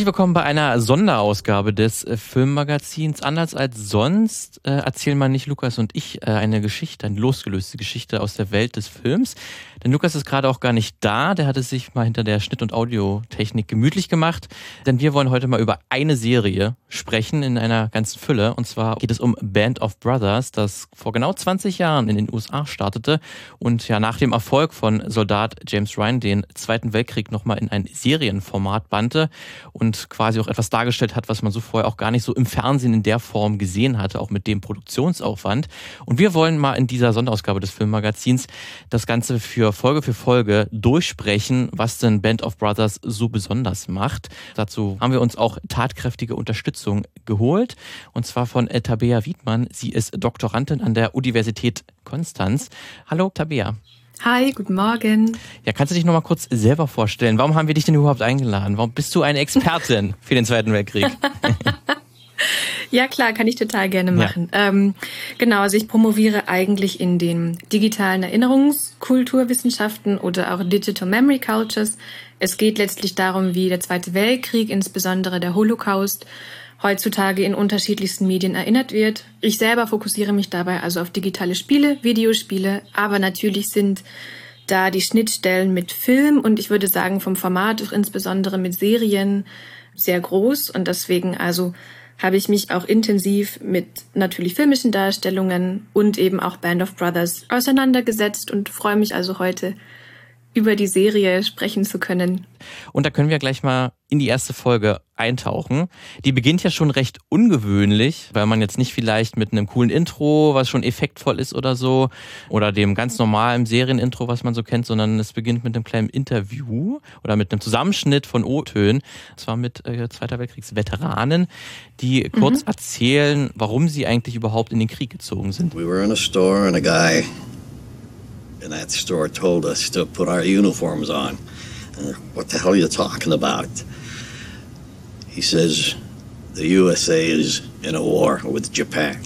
Herzlich willkommen bei einer Sonderausgabe des äh, Filmmagazins. Anders als sonst äh, erzählen mal nicht Lukas und ich äh, eine Geschichte, eine losgelöste Geschichte aus der Welt des Films. Denn Lukas ist gerade auch gar nicht da. Der hat es sich mal hinter der Schnitt- und Audiotechnik gemütlich gemacht. Denn wir wollen heute mal über eine Serie sprechen in einer ganzen Fülle. Und zwar geht es um Band of Brothers, das vor genau 20 Jahren in den USA startete und ja nach dem Erfolg von Soldat James Ryan den Zweiten Weltkrieg nochmal in ein Serienformat bannte und quasi auch etwas dargestellt hat, was man so vorher auch gar nicht so im Fernsehen in der Form gesehen hatte, auch mit dem Produktionsaufwand. Und wir wollen mal in dieser Sonderausgabe des Filmmagazins das Ganze für Folge für Folge durchsprechen, was denn Band of Brothers so besonders macht. Dazu haben wir uns auch tatkräftige Unterstützung geholt und zwar von Tabea Wiedmann. Sie ist Doktorandin an der Universität Konstanz. Hallo Tabea. Hi, guten Morgen. Ja, kannst du dich noch mal kurz selber vorstellen? Warum haben wir dich denn überhaupt eingeladen? Warum bist du eine Expertin für den Zweiten Weltkrieg? ja, klar, kann ich total gerne machen. Ja. Ähm, genau, also ich promoviere eigentlich in den digitalen Erinnerungskulturwissenschaften oder auch Digital Memory Cultures. Es geht letztlich darum, wie der Zweite Weltkrieg, insbesondere der Holocaust, heutzutage in unterschiedlichsten Medien erinnert wird. Ich selber fokussiere mich dabei also auf digitale Spiele, Videospiele, aber natürlich sind da die Schnittstellen mit Film und ich würde sagen vom Format auch insbesondere mit Serien sehr groß und deswegen also habe ich mich auch intensiv mit natürlich filmischen Darstellungen und eben auch Band of Brothers auseinandergesetzt und freue mich also heute über die Serie sprechen zu können. Und da können wir gleich mal in die erste Folge eintauchen. Die beginnt ja schon recht ungewöhnlich, weil man jetzt nicht vielleicht mit einem coolen Intro, was schon effektvoll ist oder so, oder dem ganz normalen Serienintro, was man so kennt, sondern es beginnt mit einem kleinen Interview oder mit einem Zusammenschnitt von O-Tönen, und zwar mit äh, Zweiter Weltkriegsveteranen, die kurz mhm. erzählen, warum sie eigentlich überhaupt in den Krieg gezogen sind. We were in a store and a guy in that store told us to put our uniforms on. Uh, what the hell are you talking about? He says the USA is in a war with Japan.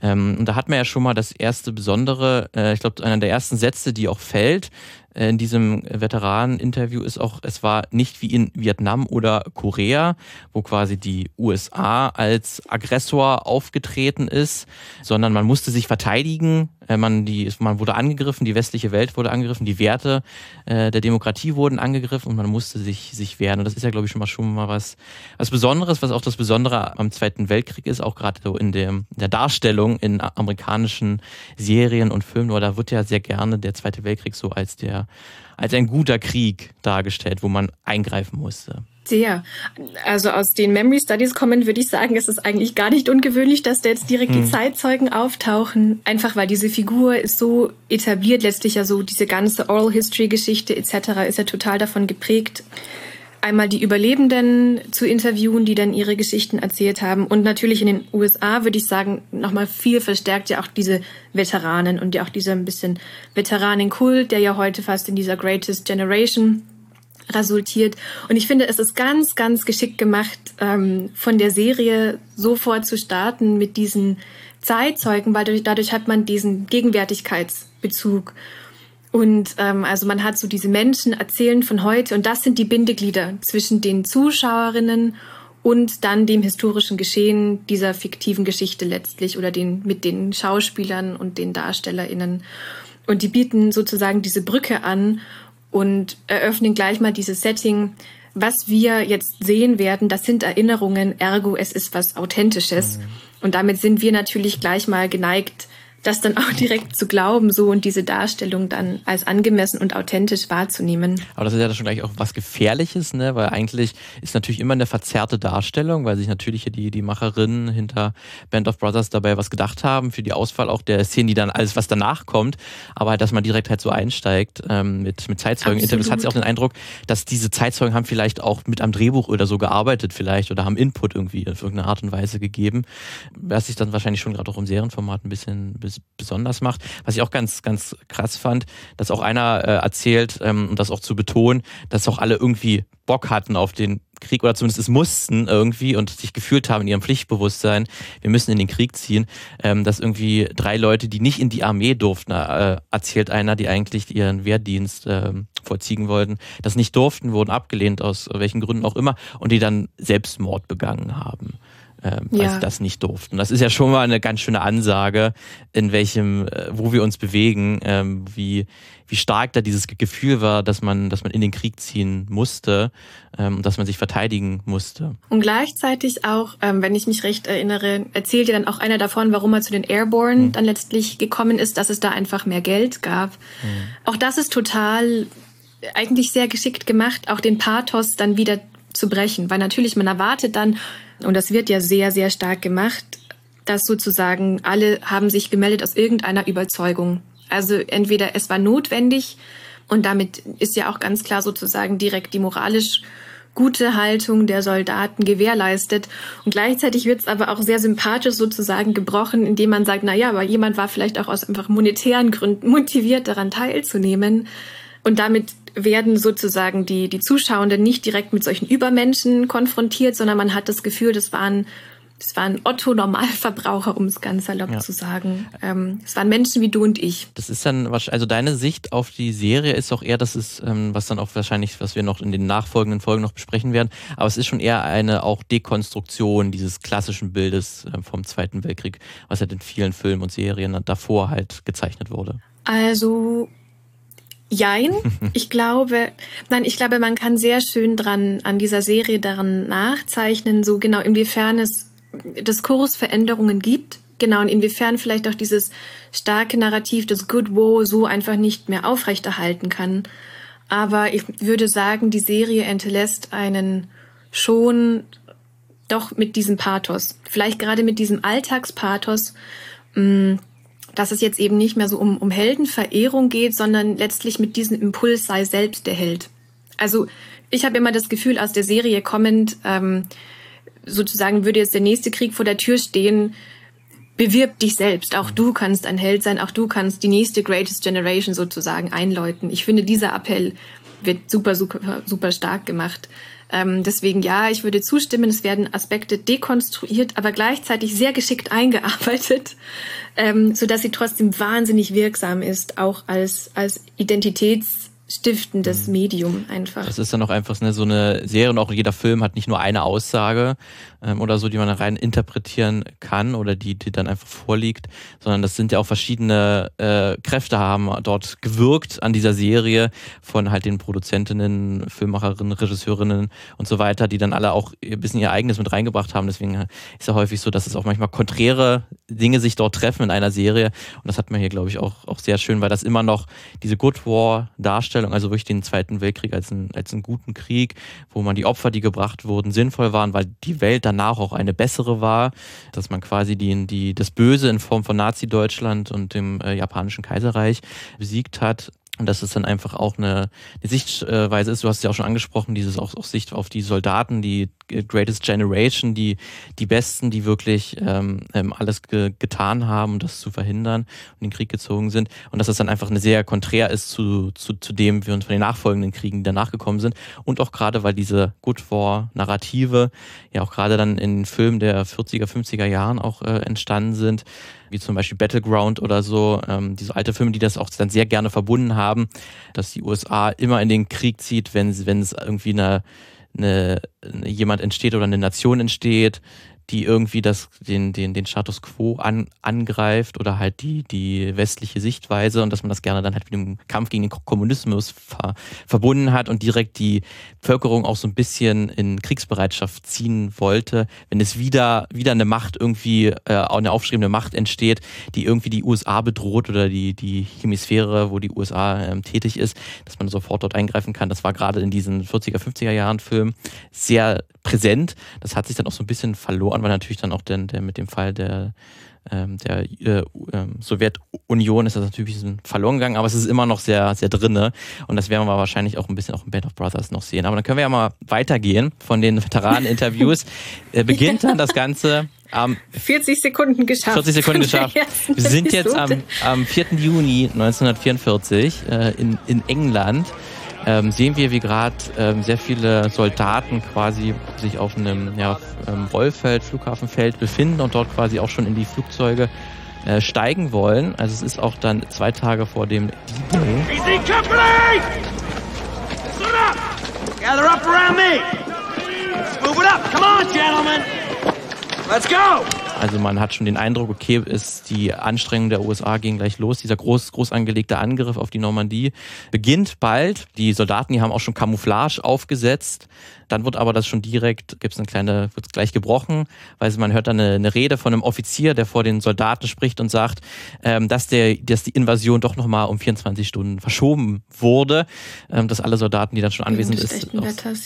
Ähm, und da hat man ja schon mal das erste Besondere, äh, ich glaube, einer der ersten Sätze, die auch fällt, äh, in diesem Veteranen-Interview ist auch, es war nicht wie in Vietnam oder Korea, wo quasi die USA als Aggressor aufgetreten ist, sondern man musste sich verteidigen, man, die, man wurde angegriffen, die westliche Welt wurde angegriffen, die Werte äh, der Demokratie wurden angegriffen und man musste sich, sich wehren. Und das ist ja, glaube ich, schon mal, schon mal was, was Besonderes, was auch das Besondere am Zweiten Weltkrieg ist, auch gerade so in in der Darstellung in amerikanischen Serien und Filmen, weil da wird ja sehr gerne der Zweite Weltkrieg so als der als ein guter Krieg dargestellt, wo man eingreifen musste. Sehr. Also aus den Memory Studies kommen, würde ich sagen, ist es eigentlich gar nicht ungewöhnlich, dass da jetzt direkt hm. die Zeitzeugen auftauchen. Einfach weil diese Figur ist so etabliert, letztlich ja so diese ganze Oral History Geschichte etc. ist ja total davon geprägt, einmal die Überlebenden zu interviewen, die dann ihre Geschichten erzählt haben. Und natürlich in den USA würde ich sagen, nochmal viel verstärkt ja auch diese Veteranen und ja auch dieser ein bisschen Veteranenkult, der ja heute fast in dieser Greatest Generation resultiert. Und ich finde, es ist ganz, ganz geschickt gemacht, ähm, von der Serie sofort zu starten mit diesen Zeitzeugen, weil dadurch, dadurch hat man diesen Gegenwärtigkeitsbezug. Und ähm, also man hat so diese Menschen erzählen von heute und das sind die Bindeglieder zwischen den Zuschauerinnen und dann dem historischen Geschehen dieser fiktiven Geschichte letztlich oder den mit den Schauspielern und den Darstellerinnen. Und die bieten sozusagen diese Brücke an und eröffnen gleich mal dieses Setting. Was wir jetzt sehen werden, das sind Erinnerungen, ergo es ist was Authentisches. Mhm. Und damit sind wir natürlich gleich mal geneigt, das dann auch direkt zu glauben, so und diese Darstellung dann als angemessen und authentisch wahrzunehmen. Aber das ist ja schon gleich auch was Gefährliches, ne? Weil eigentlich ist natürlich immer eine verzerrte Darstellung, weil sich natürlich die, die Macherinnen hinter Band of Brothers dabei was gedacht haben für die Auswahl auch der Szenen, die dann alles, was danach kommt. Aber halt, dass man direkt halt so einsteigt ähm, mit, mit Zeitzeugen-Interviews, hat sich auch den Eindruck, dass diese Zeitzeugen haben vielleicht auch mit am Drehbuch oder so gearbeitet vielleicht oder haben Input irgendwie auf irgendeine Art und Weise gegeben. Was sich dann wahrscheinlich schon gerade auch im Serienformat ein bisschen, bisschen besonders macht. Was ich auch ganz, ganz krass fand, dass auch einer äh, erzählt, ähm, und das auch zu betonen, dass auch alle irgendwie Bock hatten auf den Krieg oder zumindest es mussten irgendwie und sich gefühlt haben in ihrem Pflichtbewusstsein, wir müssen in den Krieg ziehen, ähm, dass irgendwie drei Leute, die nicht in die Armee durften, äh, erzählt einer, die eigentlich ihren Wehrdienst äh, vollziehen wollten, das nicht durften, wurden abgelehnt aus welchen Gründen auch immer und die dann Selbstmord begangen haben äh, weil ja. sie das nicht durften. Das ist ja schon mal eine ganz schöne Ansage, in welchem, äh, wo wir uns bewegen, ähm, wie, wie stark da dieses Gefühl war, dass man, dass man in den Krieg ziehen musste ähm, und dass man sich verteidigen musste. Und gleichzeitig auch, ähm, wenn ich mich recht erinnere, erzählt ja dann auch einer davon, warum er zu den Airborne mhm. dann letztlich gekommen ist, dass es da einfach mehr Geld gab. Mhm. Auch das ist total eigentlich sehr geschickt gemacht, auch den Pathos dann wieder zu brechen, weil natürlich man erwartet dann, und das wird ja sehr, sehr stark gemacht, dass sozusagen alle haben sich gemeldet aus irgendeiner Überzeugung. Also entweder es war notwendig und damit ist ja auch ganz klar sozusagen direkt die moralisch gute Haltung der Soldaten gewährleistet. Und gleichzeitig wird es aber auch sehr sympathisch sozusagen gebrochen, indem man sagt, na ja, aber jemand war vielleicht auch aus einfach monetären Gründen motiviert, daran teilzunehmen. Und damit werden sozusagen die, die Zuschauenden nicht direkt mit solchen Übermenschen konfrontiert, sondern man hat das Gefühl, das waren das waren Otto-Normalverbraucher, um es ganz salopp ja. zu sagen. Ähm, es waren Menschen wie du und ich. Das ist dann, also deine Sicht auf die Serie ist auch eher, das ist, ähm, was dann auch wahrscheinlich, was wir noch in den nachfolgenden Folgen noch besprechen werden, aber es ist schon eher eine auch Dekonstruktion dieses klassischen Bildes ähm, vom Zweiten Weltkrieg, was halt in vielen Filmen und Serien davor halt gezeichnet wurde. Also Jein. Ich glaube, nein, ich glaube, man kann sehr schön dran an dieser Serie daran nachzeichnen, so genau inwiefern es Diskursveränderungen gibt. Genau, und inwiefern vielleicht auch dieses starke Narrativ des Good War so einfach nicht mehr aufrechterhalten kann. Aber ich würde sagen, die Serie entlässt einen schon doch mit diesem Pathos. Vielleicht gerade mit diesem Alltagspathos, mh, mm, dass es jetzt eben nicht mehr so um, um Heldenverehrung geht, sondern letztlich mit diesem Impuls sei selbst der Held. Also ich habe immer das Gefühl, aus der Serie kommend, ähm, sozusagen würde jetzt der nächste Krieg vor der Tür stehen, bewirb dich selbst. Auch du kannst ein Held sein, auch du kannst die nächste Greatest Generation sozusagen einläuten. Ich finde, dieser Appell wird super, super, super stark gemacht. Ähm, deswegen ja, ich würde zustimmen, es werden Aspekte dekonstruiert, aber gleichzeitig sehr geschickt eingearbeitet, ähm, so dass sie trotzdem wahnsinnig wirksam ist, auch als, als Identitäts stiftendes mhm. Medium einfach. Das ist dann auch einfach ne, so eine Serie und auch jeder Film hat nicht nur eine Aussage ähm, oder so, die man rein interpretieren kann oder die, die dann einfach vorliegt, sondern das sind ja auch verschiedene äh, Kräfte haben dort gewirkt an dieser Serie von halt den Produzentinnen, Filmemacherinnen, Regisseurinnen und so weiter, die dann alle auch ein bisschen ihr eigenes mit reingebracht haben. Deswegen ist ja häufig so, dass es auch manchmal konträre Dinge sich dort treffen in einer Serie und das hat man hier, glaube ich, auch, auch sehr schön, weil das immer noch diese Good War darstellt Darstellung, also wirklich den Zweiten Weltkrieg als, ein, als einen guten Krieg, wo man die Opfer, die gebracht wurden, sinnvoll waren, weil die Welt danach auch eine bessere war, dass man quasi die, die, das Böse in Form von Nazi-Deutschland und dem äh, japanischen Kaiserreich besiegt hat. Und dass es dann einfach auch eine, eine Sichtweise ist, du hast es ja auch schon angesprochen, dieses auch, auch Sicht auf die Soldaten, die Greatest Generation, die, die Besten, die wirklich ähm, ähm, alles ge getan haben, um das zu verhindern und in den Krieg gezogen sind. Und dass das dann einfach eine sehr konträr ist zu, zu, zu dem wir uns von den nachfolgenden Kriegen, danach gekommen sind. Und auch gerade, weil diese Good War-Narrative ja auch gerade dann in Filmen der 40er, 50er Jahren auch äh, entstanden sind, wie zum Beispiel Battleground oder so, ähm, diese alte Filme, die das auch dann sehr gerne verbunden haben, dass die USA immer in den Krieg zieht, wenn, wenn es irgendwie eine, eine, jemand entsteht oder eine Nation entsteht, die irgendwie das, den, den, den Status quo an, angreift oder halt die, die westliche Sichtweise und dass man das gerne dann halt mit dem Kampf gegen den Kommunismus ver, verbunden hat und direkt die Bevölkerung auch so ein bisschen in Kriegsbereitschaft ziehen wollte, wenn es wieder, wieder eine Macht irgendwie, äh, eine aufstrebende Macht entsteht, die irgendwie die USA bedroht oder die, die Hemisphäre, wo die USA ähm, tätig ist, dass man sofort dort eingreifen kann. Das war gerade in diesen 40er, 50er Jahren Filmen sehr präsent. Das hat sich dann auch so ein bisschen verloren, weil natürlich dann auch der, der mit dem Fall der, ähm, der äh, ähm, Sowjetunion ist das natürlich ein verloren gegangen, aber es ist immer noch sehr, sehr drinne. Und das werden wir wahrscheinlich auch ein bisschen auch im Band of Brothers noch sehen. Aber dann können wir ja mal weitergehen von den Veteranen-Interviews. äh, beginnt dann das Ganze am 40 Sekunden geschafft. 40 Sekunden geschafft. Wir sind jetzt am, am 4. Juni 1944 äh, in, in England ähm, sehen wir, wie gerade ähm, sehr viele Soldaten quasi sich auf einem ja, ähm, Rollfeld, Flughafenfeld befinden und dort quasi auch schon in die Flugzeuge äh, steigen wollen. Also es ist auch dann zwei Tage vor dem Easy! Gather up around me! Move it up! Come on, gentlemen! Let's go! Also man hat schon den Eindruck, okay, ist die Anstrengung der USA gehen gleich los. Dieser groß, groß angelegte Angriff auf die Normandie beginnt bald. Die Soldaten, die haben auch schon Camouflage aufgesetzt. Dann wird aber das schon direkt, gibt es eine kleine, wird gleich gebrochen, weil man hört dann eine, eine, Rede von einem Offizier, der vor den Soldaten spricht und sagt, ähm, dass, der, dass die Invasion doch nochmal um 24 Stunden verschoben wurde, ähm, dass alle Soldaten, die dann schon anwesend sind,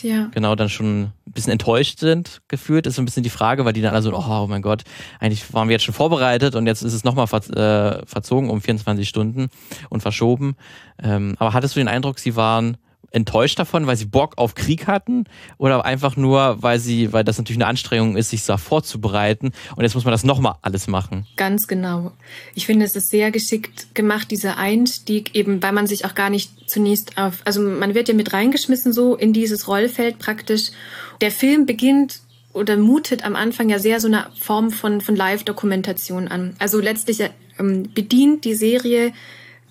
ja. genau, dann schon ein bisschen enttäuscht sind, gefühlt. Das ist so ein bisschen die Frage, weil die dann alle so, oh, oh mein Gott, eigentlich waren wir jetzt schon vorbereitet und jetzt ist es nochmal äh, verzogen um 24 Stunden und verschoben. Ähm, aber hattest du den Eindruck, sie waren enttäuscht davon, weil sie Bock auf Krieg hatten oder einfach nur, weil sie, weil das natürlich eine Anstrengung ist, sich da vorzubereiten und jetzt muss man das nochmal alles machen. Ganz genau. Ich finde, es ist sehr geschickt gemacht, dieser Einstieg, eben weil man sich auch gar nicht zunächst auf, also man wird ja mit reingeschmissen so in dieses Rollfeld praktisch. Der Film beginnt oder mutet am Anfang ja sehr so eine Form von, von Live-Dokumentation an. Also letztlich ähm, bedient die Serie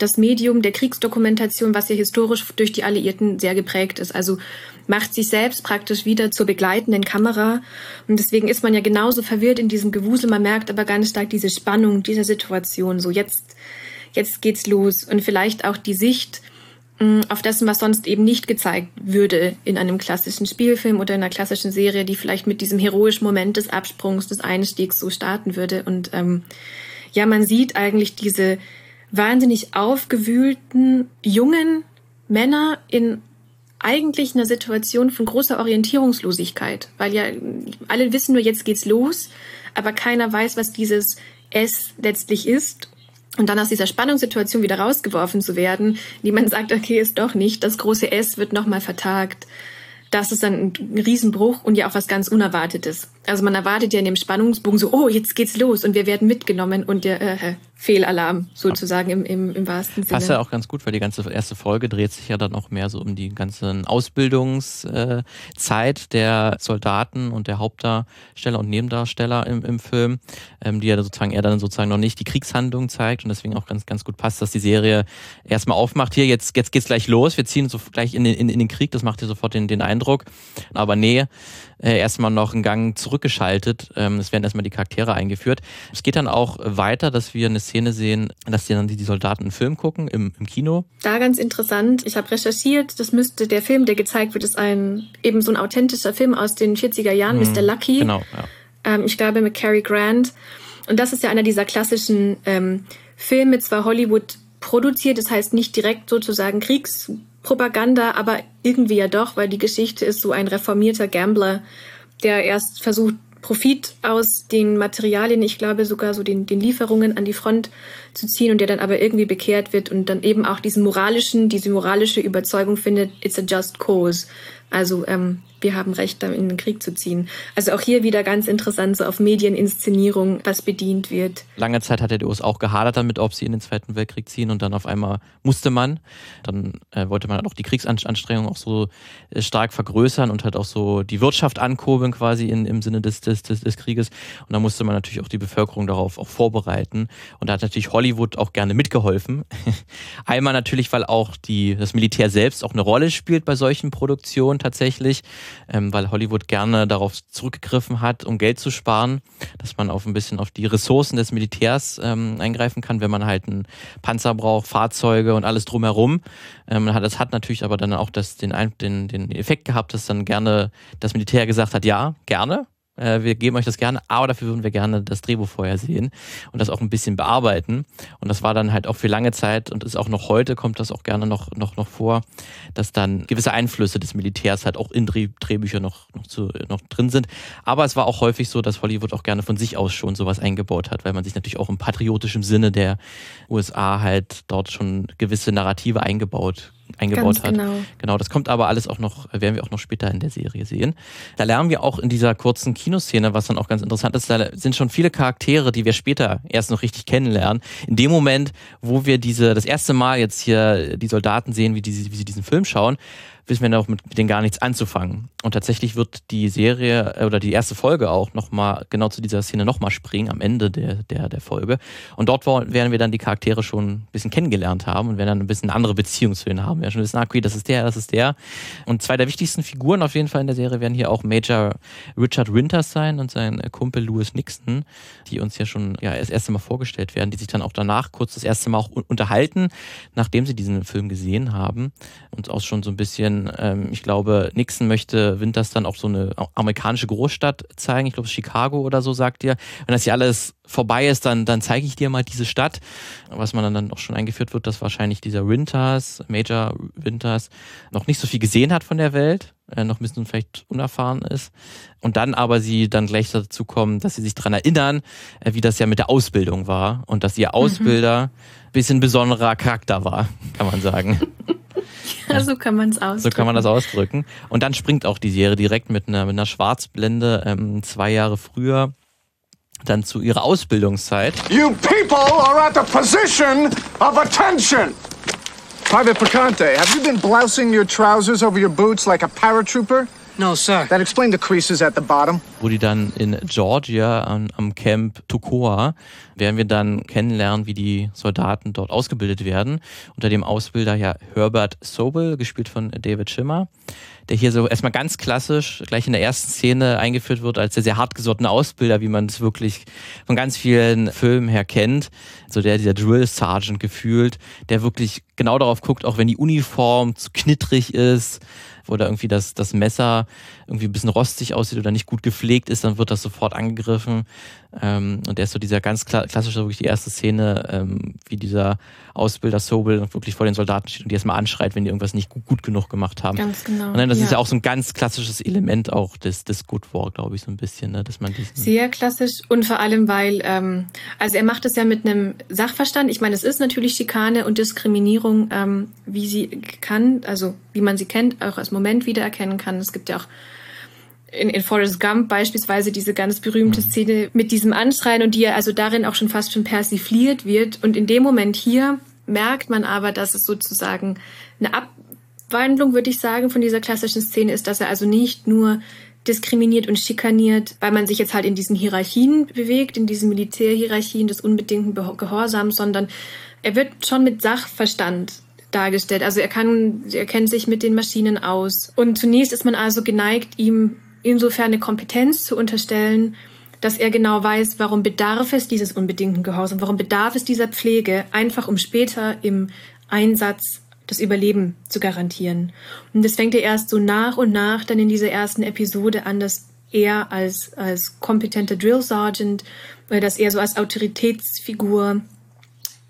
das Medium der Kriegsdokumentation, was ja historisch durch die Alliierten sehr geprägt ist. Also macht sich selbst praktisch wieder zur begleitenden Kamera. Und deswegen ist man ja genauso verwirrt in diesem Gewusel. Man merkt aber ganz stark diese Spannung dieser Situation. So jetzt, jetzt geht's los. Und vielleicht auch die Sicht auf das, was sonst eben nicht gezeigt würde in einem klassischen Spielfilm oder in einer klassischen Serie, die vielleicht mit diesem heroischen Moment des Absprungs, des Einstiegs so starten würde. Und ähm, ja, man sieht eigentlich diese wahnsinnig aufgewühlten jungen Männer in eigentlich einer Situation von großer Orientierungslosigkeit, weil ja alle wissen nur, jetzt geht's los, aber keiner weiß, was dieses S letztlich ist. Und dann aus dieser Spannungssituation wieder rausgeworfen zu werden, niemand sagt, okay, ist doch nicht, das große S wird nochmal vertagt. Das ist dann ein Riesenbruch und ja auch was ganz Unerwartetes. Also man erwartet ja in dem Spannungsbogen so, oh, jetzt geht's los und wir werden mitgenommen und der äh, Fehlalarm sozusagen im, im, im wahrsten Sinne. Passt ja auch ganz gut, weil die ganze erste Folge dreht sich ja dann auch mehr so um die ganze Ausbildungszeit äh, der Soldaten und der Hauptdarsteller und Nebendarsteller im, im Film, ähm, die ja sozusagen er dann sozusagen noch nicht die Kriegshandlung zeigt und deswegen auch ganz, ganz gut passt, dass die Serie erstmal aufmacht, hier, jetzt, jetzt geht's gleich los, wir ziehen so gleich in den, in, in den Krieg, das macht dir sofort den, den Eindruck. Aber nee, äh, erstmal noch einen Gang zurückgeschaltet. Ähm, es werden erstmal die Charaktere eingeführt. Es geht dann auch weiter, dass wir eine Szene sehen, dass die dann die Soldaten einen Film gucken im, im Kino. Da ganz interessant. Ich habe recherchiert, das müsste der Film, der gezeigt wird, ist ein eben so ein authentischer Film aus den 40er Jahren, mhm, Mr. Lucky. Genau, ja. Ähm, ich glaube mit Cary Grant. Und das ist ja einer dieser klassischen ähm, Filme, zwar Hollywood produziert, das heißt nicht direkt sozusagen Kriegs Propaganda, aber irgendwie ja doch, weil die Geschichte ist so ein reformierter Gambler, der erst versucht, Profit aus den Materialien, ich glaube sogar so den, den Lieferungen an die Front zu ziehen und der dann aber irgendwie bekehrt wird und dann eben auch diesen moralischen, diese moralische Überzeugung findet, it's a just cause. Also ähm, wir haben Recht, in den Krieg zu ziehen. Also auch hier wieder ganz interessant, so auf Medieninszenierung, was bedient wird. Lange Zeit hat der US auch gehadert damit, ob sie in den Zweiten Weltkrieg ziehen und dann auf einmal musste man. Dann äh, wollte man auch die Kriegsanstrengungen auch so äh, stark vergrößern und halt auch so die Wirtschaft ankurbeln quasi in, im Sinne des, des, des, des Krieges. Und da musste man natürlich auch die Bevölkerung darauf auch vorbereiten. Und da hat natürlich Hollywood auch gerne mitgeholfen. Einmal natürlich, weil auch die, das Militär selbst auch eine Rolle spielt bei solchen Produktionen tatsächlich ähm, weil Hollywood gerne darauf zurückgegriffen hat, um Geld zu sparen, dass man auf ein bisschen auf die Ressourcen des Militärs ähm, eingreifen kann, wenn man halt einen Panzer braucht, Fahrzeuge und alles drumherum. Ähm, das hat natürlich aber dann auch das, den, den, den Effekt gehabt, dass dann gerne das Militär gesagt hat, ja, gerne, äh, wir geben euch das gerne, aber dafür würden wir gerne das Drehbuch vorher sehen und das auch ein bisschen bearbeiten. Und das war dann halt auch für lange Zeit und ist auch noch heute, kommt das auch gerne noch, noch, noch vor, dass dann gewisse Einflüsse des Militärs halt auch in Dreh, Drehbüchern noch, noch, zu, noch drin sind. Aber es war auch häufig so, dass Hollywood auch gerne von sich aus schon sowas eingebaut hat, weil man sich natürlich auch im patriotischen Sinne der USA halt dort schon gewisse Narrative eingebaut eingebaut hat. Genau. genau, das kommt aber alles auch noch, werden wir auch noch später in der Serie sehen. Da lernen wir auch in dieser kurzen Kinoszene, was dann auch ganz interessant ist, da sind schon viele Charaktere, die wir später erst noch richtig kennenlernen. In dem Moment, wo wir diese, das erste Mal jetzt hier die Soldaten sehen, wie, die, wie sie diesen Film schauen, wissen wir noch mit, mit denen gar nichts anzufangen. Und tatsächlich wird die Serie äh, oder die erste Folge auch nochmal genau zu dieser Szene nochmal springen am Ende der, der, der Folge. Und dort werden wir dann die Charaktere schon ein bisschen kennengelernt haben und werden dann ein bisschen eine andere Beziehung zu ihnen haben. Wir werden schon wissen, ah, okay, das ist der, das ist der. Und zwei der wichtigsten Figuren auf jeden Fall in der Serie werden hier auch Major Richard Winters sein und sein Kumpel Louis Nixon, die uns ja schon ja, das erste Mal vorgestellt werden, die sich dann auch danach kurz das erste Mal auch unterhalten, nachdem sie diesen Film gesehen haben und auch schon so ein bisschen, ähm, ich glaube, Nixon möchte Winters dann auch so eine amerikanische Großstadt zeigen. Ich glaube, Chicago oder so, sagt ihr. Wenn das hier alles vorbei ist, dann, dann zeige ich dir mal diese Stadt. Was man dann auch schon eingeführt wird, dass wahrscheinlich dieser Winters, Major Winters, noch nicht so viel gesehen hat von der Welt, äh, noch ein bisschen vielleicht unerfahren ist. Und dann aber sie dann gleich dazu kommen, dass sie sich daran erinnern, äh, wie das ja mit der Ausbildung war und dass ihr mhm. Ausbilder mhm. bisschen besonderer Charakter war, kann man sagen. Ja, so kann man es ausdrücken. So kann man das ausdrücken. Und dann springt auch die Serie direkt mit einer, mit einer Schwarzblende ähm, zwei Jahre früher dann zu ihrer Ausbildungszeit. You people are at the position of attention. Private Picante, have you been blousing your trousers over your boots like a paratrooper? No, sir. That explained the creases at the bottom. Wo die dann in Georgia am, am Camp Tukoa werden wir dann kennenlernen, wie die Soldaten dort ausgebildet werden. Unter dem Ausbilder ja Herbert Sobel, gespielt von David Schimmer, der hier so erstmal ganz klassisch gleich in der ersten Szene eingeführt wird als der sehr hartgesottene Ausbilder, wie man es wirklich von ganz vielen Filmen her kennt. So der, dieser Drill Sergeant gefühlt, der wirklich genau darauf guckt, auch wenn die Uniform zu knittrig ist, oder irgendwie das, das Messer irgendwie ein bisschen rostig aussieht oder nicht gut gepflegt ist, dann wird das sofort angegriffen. Ähm, und der ist so dieser ganz klassische, wirklich die erste Szene, ähm, wie dieser Ausbilder Sobel wirklich vor den Soldaten steht und die erstmal anschreit, wenn die irgendwas nicht gut, gut genug gemacht haben. Ganz genau. Und dann, das ja. ist ja auch so ein ganz klassisches Element auch des, des Good War, glaube ich, so ein bisschen, ne? dass man diesen Sehr klassisch und vor allem, weil, ähm, also er macht es ja mit einem Sachverstand. Ich meine, es ist natürlich Schikane und Diskriminierung, ähm, wie sie kann, also wie man sie kennt, auch als Moment wiedererkennen kann. Es gibt ja auch in, in Forrest Gump beispielsweise diese ganz berühmte mhm. Szene mit diesem Anschreien und die ja also darin auch schon fast schon persifliert wird. Und in dem Moment hier merkt man aber, dass es sozusagen eine Abwandlung, würde ich sagen, von dieser klassischen Szene ist, dass er also nicht nur diskriminiert und schikaniert, weil man sich jetzt halt in diesen Hierarchien bewegt, in diesen Militärhierarchien des unbedingten Gehorsams, sondern er wird schon mit Sachverstand dargestellt. Also er kann, er kennt sich mit den Maschinen aus. Und zunächst ist man also geneigt, ihm insofern eine Kompetenz zu unterstellen, dass er genau weiß, warum bedarf es dieses unbedingten Gehorsams, warum bedarf es dieser Pflege, einfach um später im Einsatz das Überleben zu garantieren. Und das fängt er erst so nach und nach dann in dieser ersten Episode an, dass er als, als kompetenter Drill Sergeant dass er so als Autoritätsfigur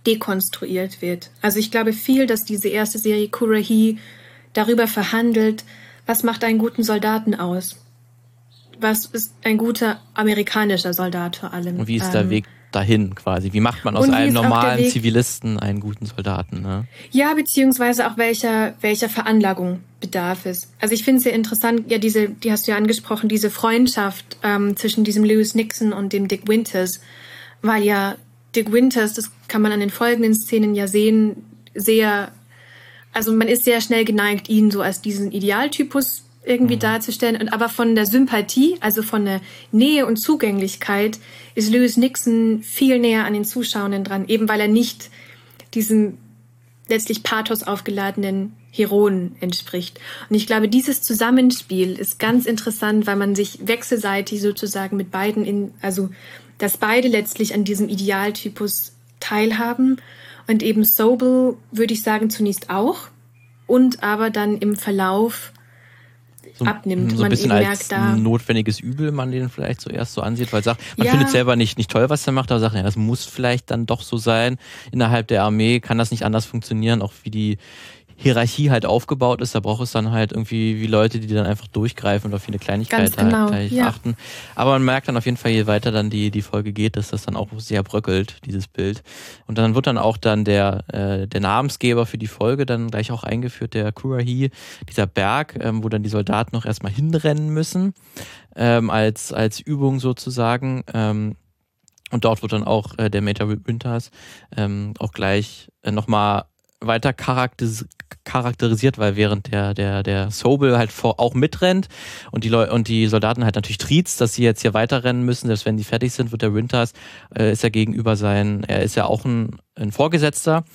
dekonstruiert wird. Also ich glaube viel, dass diese erste Serie Kurahi darüber verhandelt, was macht einen guten Soldaten aus? Was ist ein guter amerikanischer Soldat vor allem? Und wie ist der ähm, Weg dahin quasi? Wie macht man aus einem normalen Zivilisten einen guten Soldaten? Ne? Ja, beziehungsweise auch welcher, welcher Veranlagung bedarf es. Also ich finde es sehr interessant, ja, diese, die hast du ja angesprochen, diese Freundschaft ähm, zwischen diesem Lewis Nixon und dem Dick Winters, weil ja Dick Winters, das kann man an den folgenden Szenen ja sehen, sehr, also man ist sehr schnell geneigt, ihn so als diesen Idealtypus irgendwie mhm. darzustellen. Und aber von der Sympathie, also von der Nähe und Zugänglichkeit, ist Lewis Nixon viel näher an den Zuschauenden dran, eben weil er nicht diesem letztlich Pathos aufgeladenen Heroen entspricht. Und ich glaube, dieses Zusammenspiel ist ganz interessant, weil man sich wechselseitig sozusagen mit beiden in, also dass beide letztlich an diesem Idealtypus teilhaben und eben Sobel würde ich sagen zunächst auch und aber dann im Verlauf so, abnimmt. So ein bisschen als da, notwendiges Übel man den vielleicht zuerst so ansieht, weil sagt, man ja, findet selber nicht, nicht toll, was er macht, aber sagt, ja, das muss vielleicht dann doch so sein. Innerhalb der Armee kann das nicht anders funktionieren, auch wie die Hierarchie halt aufgebaut ist. Da braucht es dann halt irgendwie wie Leute, die dann einfach durchgreifen und auf viele Kleinigkeiten genau, halt ja. achten. Aber man merkt dann auf jeden Fall, je weiter dann die, die Folge geht, dass das dann auch sehr bröckelt, dieses Bild. Und dann wird dann auch dann der, äh, der Namensgeber für die Folge dann gleich auch eingeführt, der Kurahi, dieser Berg, ähm, wo dann die Soldaten noch erstmal hinrennen müssen, ähm, als, als Übung sozusagen. Ähm, und dort wird dann auch äh, der Major Winters ähm, auch gleich äh, nochmal weiter charakteris charakterisiert, weil während der, der, der Sobel halt vor, auch mitrennt und die und die Soldaten halt natürlich triezt, dass sie jetzt hier weiterrennen müssen, selbst wenn die fertig sind, wird der Winters, äh, ist ja gegenüber sein, er ist ja auch ein, ein Vorgesetzter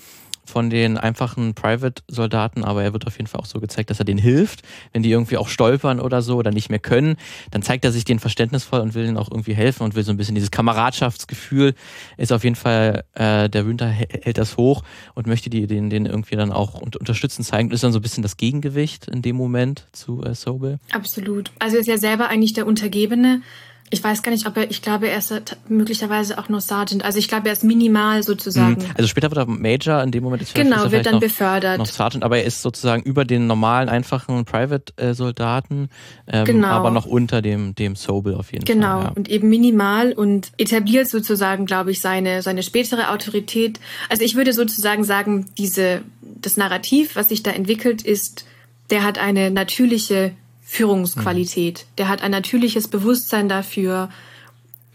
von den einfachen Private-Soldaten, aber er wird auf jeden Fall auch so gezeigt, dass er denen hilft, wenn die irgendwie auch stolpern oder so oder nicht mehr können, dann zeigt er sich denen verständnisvoll und will ihnen auch irgendwie helfen und will so ein bisschen dieses Kameradschaftsgefühl ist auf jeden Fall, äh, der Winter hält das hoch und möchte die den, den irgendwie dann auch unterstützen zeigen ist dann so ein bisschen das Gegengewicht in dem Moment zu äh, Sobel. Absolut. Also er ist ja selber eigentlich der Untergebene, ich weiß gar nicht, ob er, ich glaube, er ist möglicherweise auch nur Sergeant. Also ich glaube, er ist minimal sozusagen. Mhm. Also später wird er Major, in dem Moment ist Genau, ist wird dann noch, befördert. Noch Sergeant, aber er ist sozusagen über den normalen, einfachen Private-Soldaten, ähm, Genau. aber noch unter dem, dem Sobel auf jeden Genau, Fall. Ja. und eben minimal und etabliert sozusagen, glaube ich, seine, seine spätere Autorität. Also ich würde sozusagen sagen, diese, das Narrativ, was sich da entwickelt, ist, der hat eine natürliche Führungsqualität. Der hat ein natürliches Bewusstsein dafür,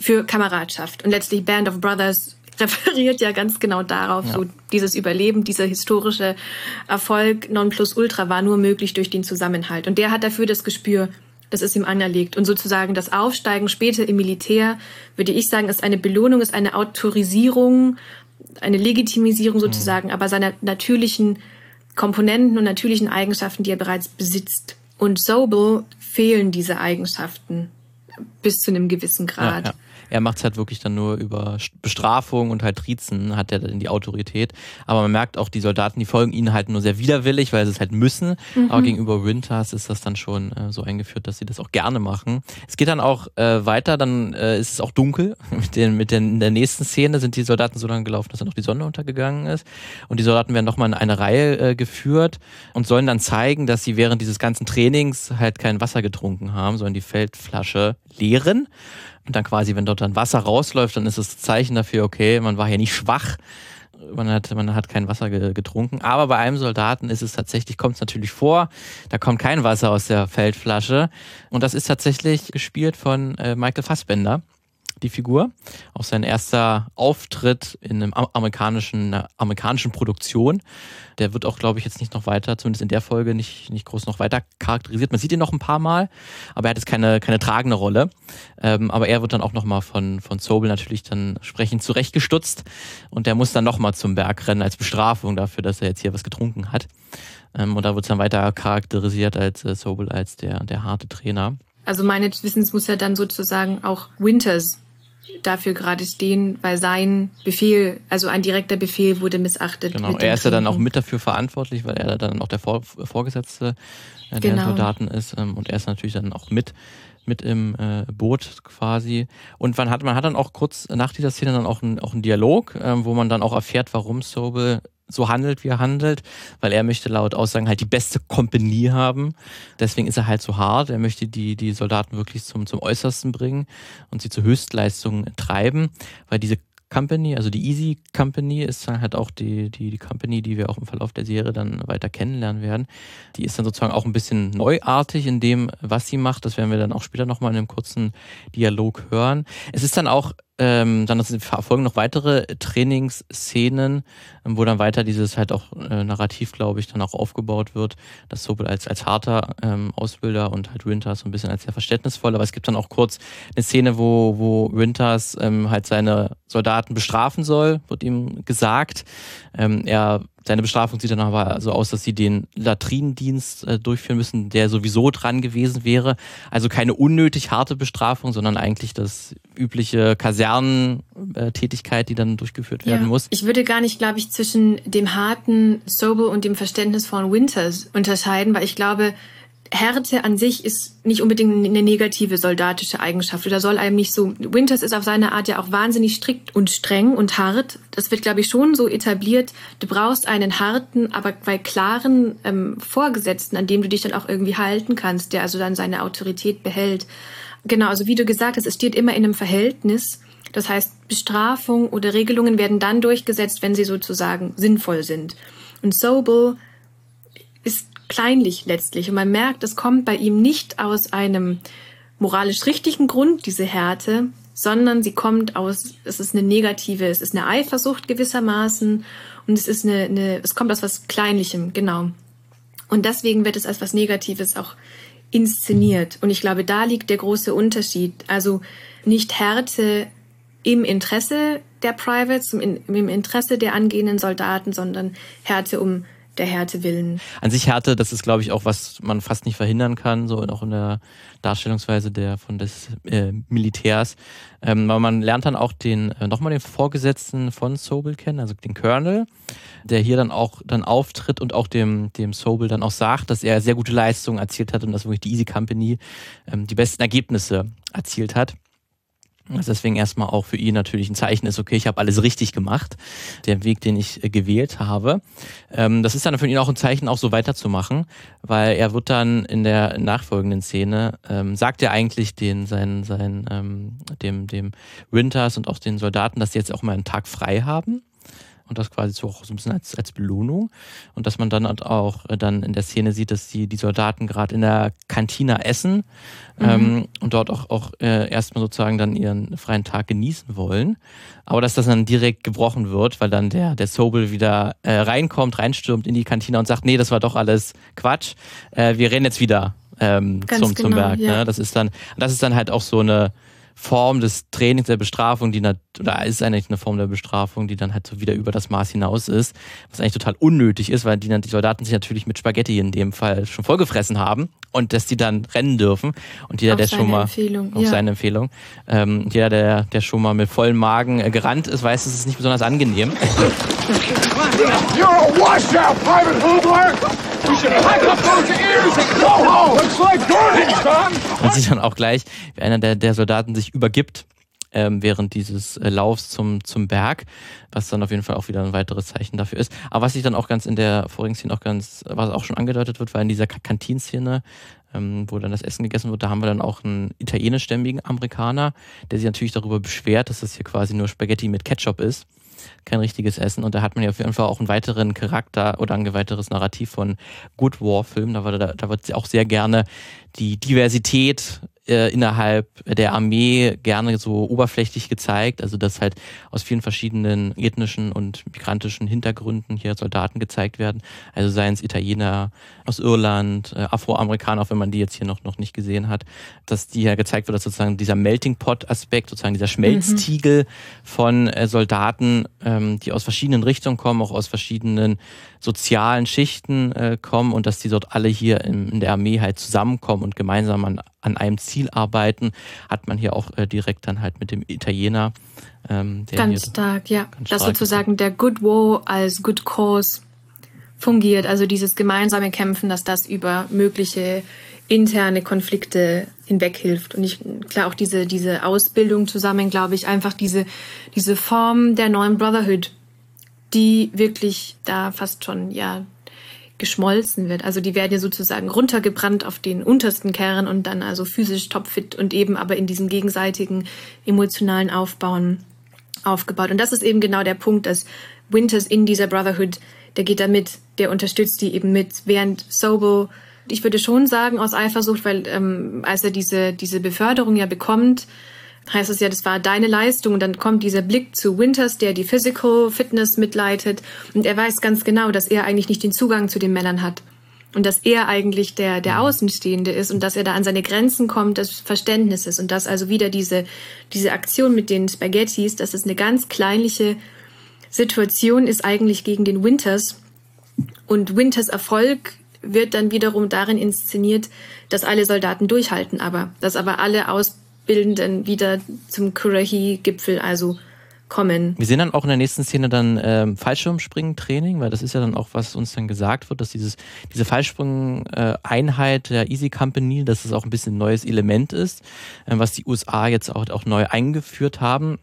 für Kameradschaft. Und letztlich Band of Brothers referiert ja ganz genau darauf, Ja. so dieses Überleben, dieser historische Erfolg Nonplusultra war nur möglich durch den Zusammenhalt. Und der hat dafür das Gespür, das es ihm anerlegt. Und sozusagen das Aufsteigen später im Militär, würde ich sagen, ist eine Belohnung, ist eine Autorisierung, eine Legitimisierung sozusagen, aber seiner natürlichen Komponenten und natürlichen Eigenschaften, die er bereits besitzt. Und Sobel fehlen diese Eigenschaften bis zu einem gewissen Grad. Ja, ja. Er macht es halt wirklich dann nur über St- Bestrafung und halt Triezen hat er dann die Autorität. Aber man merkt auch, die Soldaten, die folgen ihnen halt nur sehr widerwillig, weil sie es halt müssen. Mhm. Aber gegenüber Winters ist das dann schon äh, so eingeführt, dass sie das auch gerne machen. Es geht dann auch äh, weiter, dann äh, ist es auch dunkel. Mit, den, mit den, in der nächsten Szene sind die Soldaten so lange gelaufen, dass dann noch die Sonne untergegangen ist. Und die Soldaten werden nochmal in eine Reihe äh, geführt und sollen dann zeigen, dass sie während dieses ganzen Trainings halt kein Wasser getrunken haben, sondern die Feldflasche leeren. Und dann quasi, wenn dort dann Wasser rausläuft, dann ist das Zeichen dafür, okay, man war hier nicht schwach. Man hat, man hat kein Wasser ge getrunken. Aber bei einem Soldaten ist es tatsächlich, kommt es natürlich vor, da kommt kein Wasser aus der Feldflasche. Und das ist tatsächlich gespielt von äh, Michael Fassbender, die Figur. Auch sein erster Auftritt in einem am- amerikanischen, einer amerikanischen Produktion. Der wird auch, glaube ich, jetzt nicht noch weiter, zumindest in der Folge, nicht, nicht groß noch weiter charakterisiert. Man sieht ihn noch ein paar Mal, aber er hat jetzt keine, keine tragende Rolle. Ähm, aber er wird dann auch nochmal von, von Sobel natürlich dann sprechend zurechtgestutzt und der muss dann nochmal zum Berg rennen als Bestrafung dafür, dass er jetzt hier was getrunken hat. Ähm, und da wird es dann weiter charakterisiert als äh, Sobel als der, der harte Trainer. Also meines Wissens muss ja dann sozusagen auch Winters dafür gerade stehen, weil sein Befehl, also ein direkter Befehl wurde missachtet. Genau, er ist ja dann auch mit dafür verantwortlich, weil er dann auch der Vor Vorgesetzte äh, der Genau. Soldaten ist ähm, und er ist natürlich dann auch mit mit im äh, Boot quasi. Und man hat, man hat dann auch kurz nach dieser Szene dann auch einen auch einen Dialog, ähm, wo man dann auch erfährt, warum Sobel so handelt, wie er handelt, weil er möchte laut Aussagen halt die beste Kompanie haben. Deswegen ist er halt so hart. Er möchte die, die Soldaten wirklich zum, zum Äußersten bringen und sie zu Höchstleistungen treiben, weil diese Company, also die Easy Company ist dann halt auch die, die, die Company, die wir auch im Verlauf der Serie dann weiter kennenlernen werden. Die ist dann sozusagen auch ein bisschen neuartig in dem, was sie macht. Das werden wir dann auch später nochmal in einem kurzen Dialog hören. Es ist dann auch, ähm, dann folgen noch weitere Trainingsszenen, ähm, wo dann weiter dieses halt auch äh, Narrativ, glaube ich, dann auch aufgebaut wird, dass Sobel als, als harter ähm, Ausbilder und halt Winters so ein bisschen als sehr verständnisvoll. Aber es gibt dann auch kurz eine Szene, wo, wo Winters ähm, halt seine Soldaten bestrafen soll, wird ihm gesagt. Ähm, er seine Bestrafung sieht dann aber so aus, dass sie den Latrinendienst äh, durchführen müssen, der sowieso dran gewesen wäre. Also keine unnötig harte Bestrafung, sondern eigentlich das übliche Kasernentätigkeit, die dann durchgeführt werden Ja. muss. Ich würde gar nicht, glaube ich, zwischen dem harten Sobel und dem verständnisvollen Winters unterscheiden, weil ich glaube, Härte an sich ist nicht unbedingt eine negative soldatische Eigenschaft oder soll einem nicht so. Winters ist auf seine Art ja auch wahnsinnig strikt und streng und hart. Das wird, glaube ich, schon so etabliert. Du brauchst einen harten, aber bei klaren ähm, Vorgesetzten, an dem du dich dann auch irgendwie halten kannst, der also dann seine Autorität behält. Genau, also wie du gesagt hast, es steht immer in einem Verhältnis. Das heißt, Bestrafung oder Regelungen werden dann durchgesetzt, wenn sie sozusagen sinnvoll sind. Und Sobel kleinlich letztlich. Und man merkt, es kommt bei ihm nicht aus einem moralisch richtigen Grund, diese Härte, sondern sie kommt aus, es ist eine negative, es ist eine Eifersucht gewissermaßen und es ist eine, eine es kommt aus was Kleinlichem, genau. Und deswegen wird es als was Negatives auch inszeniert. Und ich glaube, da liegt der große Unterschied. Also nicht Härte im Interesse der Privates, im, im Interesse der angehenden Soldaten, sondern Härte um der Härte willen. An sich Härte, das ist, glaube ich, auch was man fast nicht verhindern kann, so auch in der Darstellungsweise der von des äh, Militärs. Ähm, aber man lernt dann auch den äh, nochmal den Vorgesetzten von Sobel kennen, also den Colonel, der hier dann auch dann auftritt und auch dem dem Sobel dann auch sagt, dass er sehr gute Leistungen erzielt hat und dass wirklich die Easy Company ähm, die besten Ergebnisse erzielt hat. Was deswegen erstmal auch für ihn natürlich ein Zeichen ist, okay, ich habe alles richtig gemacht, der Weg, den ich äh, gewählt habe. Ähm, das ist dann für ihn auch ein Zeichen, auch so weiterzumachen, weil er wird dann in der nachfolgenden Szene, ähm, sagt er eigentlich den, seinen, seinen, ähm, dem, dem Winters und auch den Soldaten, dass sie jetzt auch mal einen Tag frei haben und das quasi so auch so ein bisschen als, als Belohnung. Und dass man dann halt auch äh, dann in der Szene sieht, dass die, die Soldaten gerade in der Kantine essen mhm. ähm, und dort auch, auch äh, erstmal sozusagen dann ihren freien Tag genießen wollen. Aber dass das dann direkt gebrochen wird, weil dann der, der Sobel wieder äh, reinkommt, reinstürmt in die Kantine und sagt, nee, das war doch alles Quatsch. Äh, wir rennen jetzt wieder ähm, zum, genau, zum Berg. Ja. Ne? Das ist dann, das ist dann halt auch so eine Form des Trainings der Bestrafung, die oder ist eigentlich eine Form der Bestrafung, die dann halt so wieder über das Maß hinaus ist, was eigentlich total unnötig ist, weil die, die Soldaten sich natürlich mit Spaghetti in dem Fall schon vollgefressen haben und dass die dann rennen dürfen und jeder, auf der schon mal Empfehlung, auf ja. seine Empfehlung, ähm, jeder, der, der schon mal mit vollem Magen äh, gerannt ist, weiß, es ist nicht besonders angenehm. You're a washout, Private Hoodler! You should pack up those ears and go home! Looks like Gordon, son! Und sich dann auch gleich, wie einer der, der Soldaten sich übergibt, ähm, während dieses äh, Laufs zum, zum Berg, was dann auf jeden Fall auch wieder ein weiteres Zeichen dafür ist. Aber was sich dann auch ganz in der vorigen Szene auch ganz, was auch schon angedeutet wird, war in dieser Kantinszene, ähm, wo dann das Essen gegessen wird, da haben wir dann auch einen italienischstämmigen Amerikaner, der sich natürlich darüber beschwert, dass das hier quasi nur Spaghetti mit Ketchup ist kein richtiges Essen. Und da hat man ja auf jeden Fall auch einen weiteren Charakter oder ein weiteres Narrativ von Good War Film. Da, da, da wird auch sehr gerne die Diversität äh, innerhalb der Armee gerne so oberflächlich gezeigt, also dass halt aus vielen verschiedenen ethnischen und migrantischen Hintergründen hier Soldaten gezeigt werden, also seien es Italiener aus Irland, äh, Afroamerikaner, auch wenn man die jetzt hier noch, noch nicht gesehen hat, dass die ja gezeigt wird, dass sozusagen dieser Melting Pot Aspekt, sozusagen dieser Schmelztiegel mhm. von äh, Soldaten, ähm, die aus verschiedenen Richtungen kommen, auch aus verschiedenen sozialen Schichten äh, kommen und dass die dort alle hier in, in der Armee halt zusammenkommen und gemeinsam an, an einem Ziel arbeiten, hat man hier auch äh, direkt dann halt mit dem Italiener. Ähm, der ganz stark, ja. Ganz Dass sozusagen der Good War als Good Cause fungiert, also dieses gemeinsame Kämpfen, dass das über mögliche interne Konflikte hinweg hilft. Und ich, klar, auch diese, diese Ausbildung zusammen, glaube ich, einfach diese, diese Form der neuen Brotherhood, die wirklich da fast schon, ja, geschmolzen wird. Also die werden ja sozusagen runtergebrannt auf den untersten Kern und dann also physisch topfit und eben aber in diesem gegenseitigen emotionalen Aufbauen aufgebaut. Und das ist eben genau der Punkt, dass Winters in dieser Brotherhood, der geht da mit, der unterstützt die eben mit, während Sobo, ich würde schon sagen aus Eifersucht, weil ähm, als er diese, diese Beförderung ja bekommt, heißt es ja, das war deine Leistung. Und dann kommt dieser Blick zu Winters, der die Physical Fitness mitleitet. Und er weiß ganz genau, dass er eigentlich nicht den Zugang zu den Männern hat. Und dass er eigentlich der, der Außenstehende ist und dass er da an seine Grenzen kommt des Verständnisses. Und dass also wieder diese, diese Aktion mit den Spaghettis, dass es eine ganz kleinliche Situation ist eigentlich gegen den Winters. Und Winters Erfolg wird dann wiederum darin inszeniert, dass alle Soldaten durchhalten, aber dass aber alle aus Bildenden wieder zum Kurahi-Gipfel, also kommen. Wir sehen dann auch in der nächsten Szene dann ähm, Fallschirmspringen-Training, weil das ist ja dann auch, was uns dann gesagt wird, dass dieses, diese Fallsprung-Einheit der Easy Company, dass es auch ein bisschen ein neues Element ist, äh, was die USA jetzt auch, auch neu eingeführt haben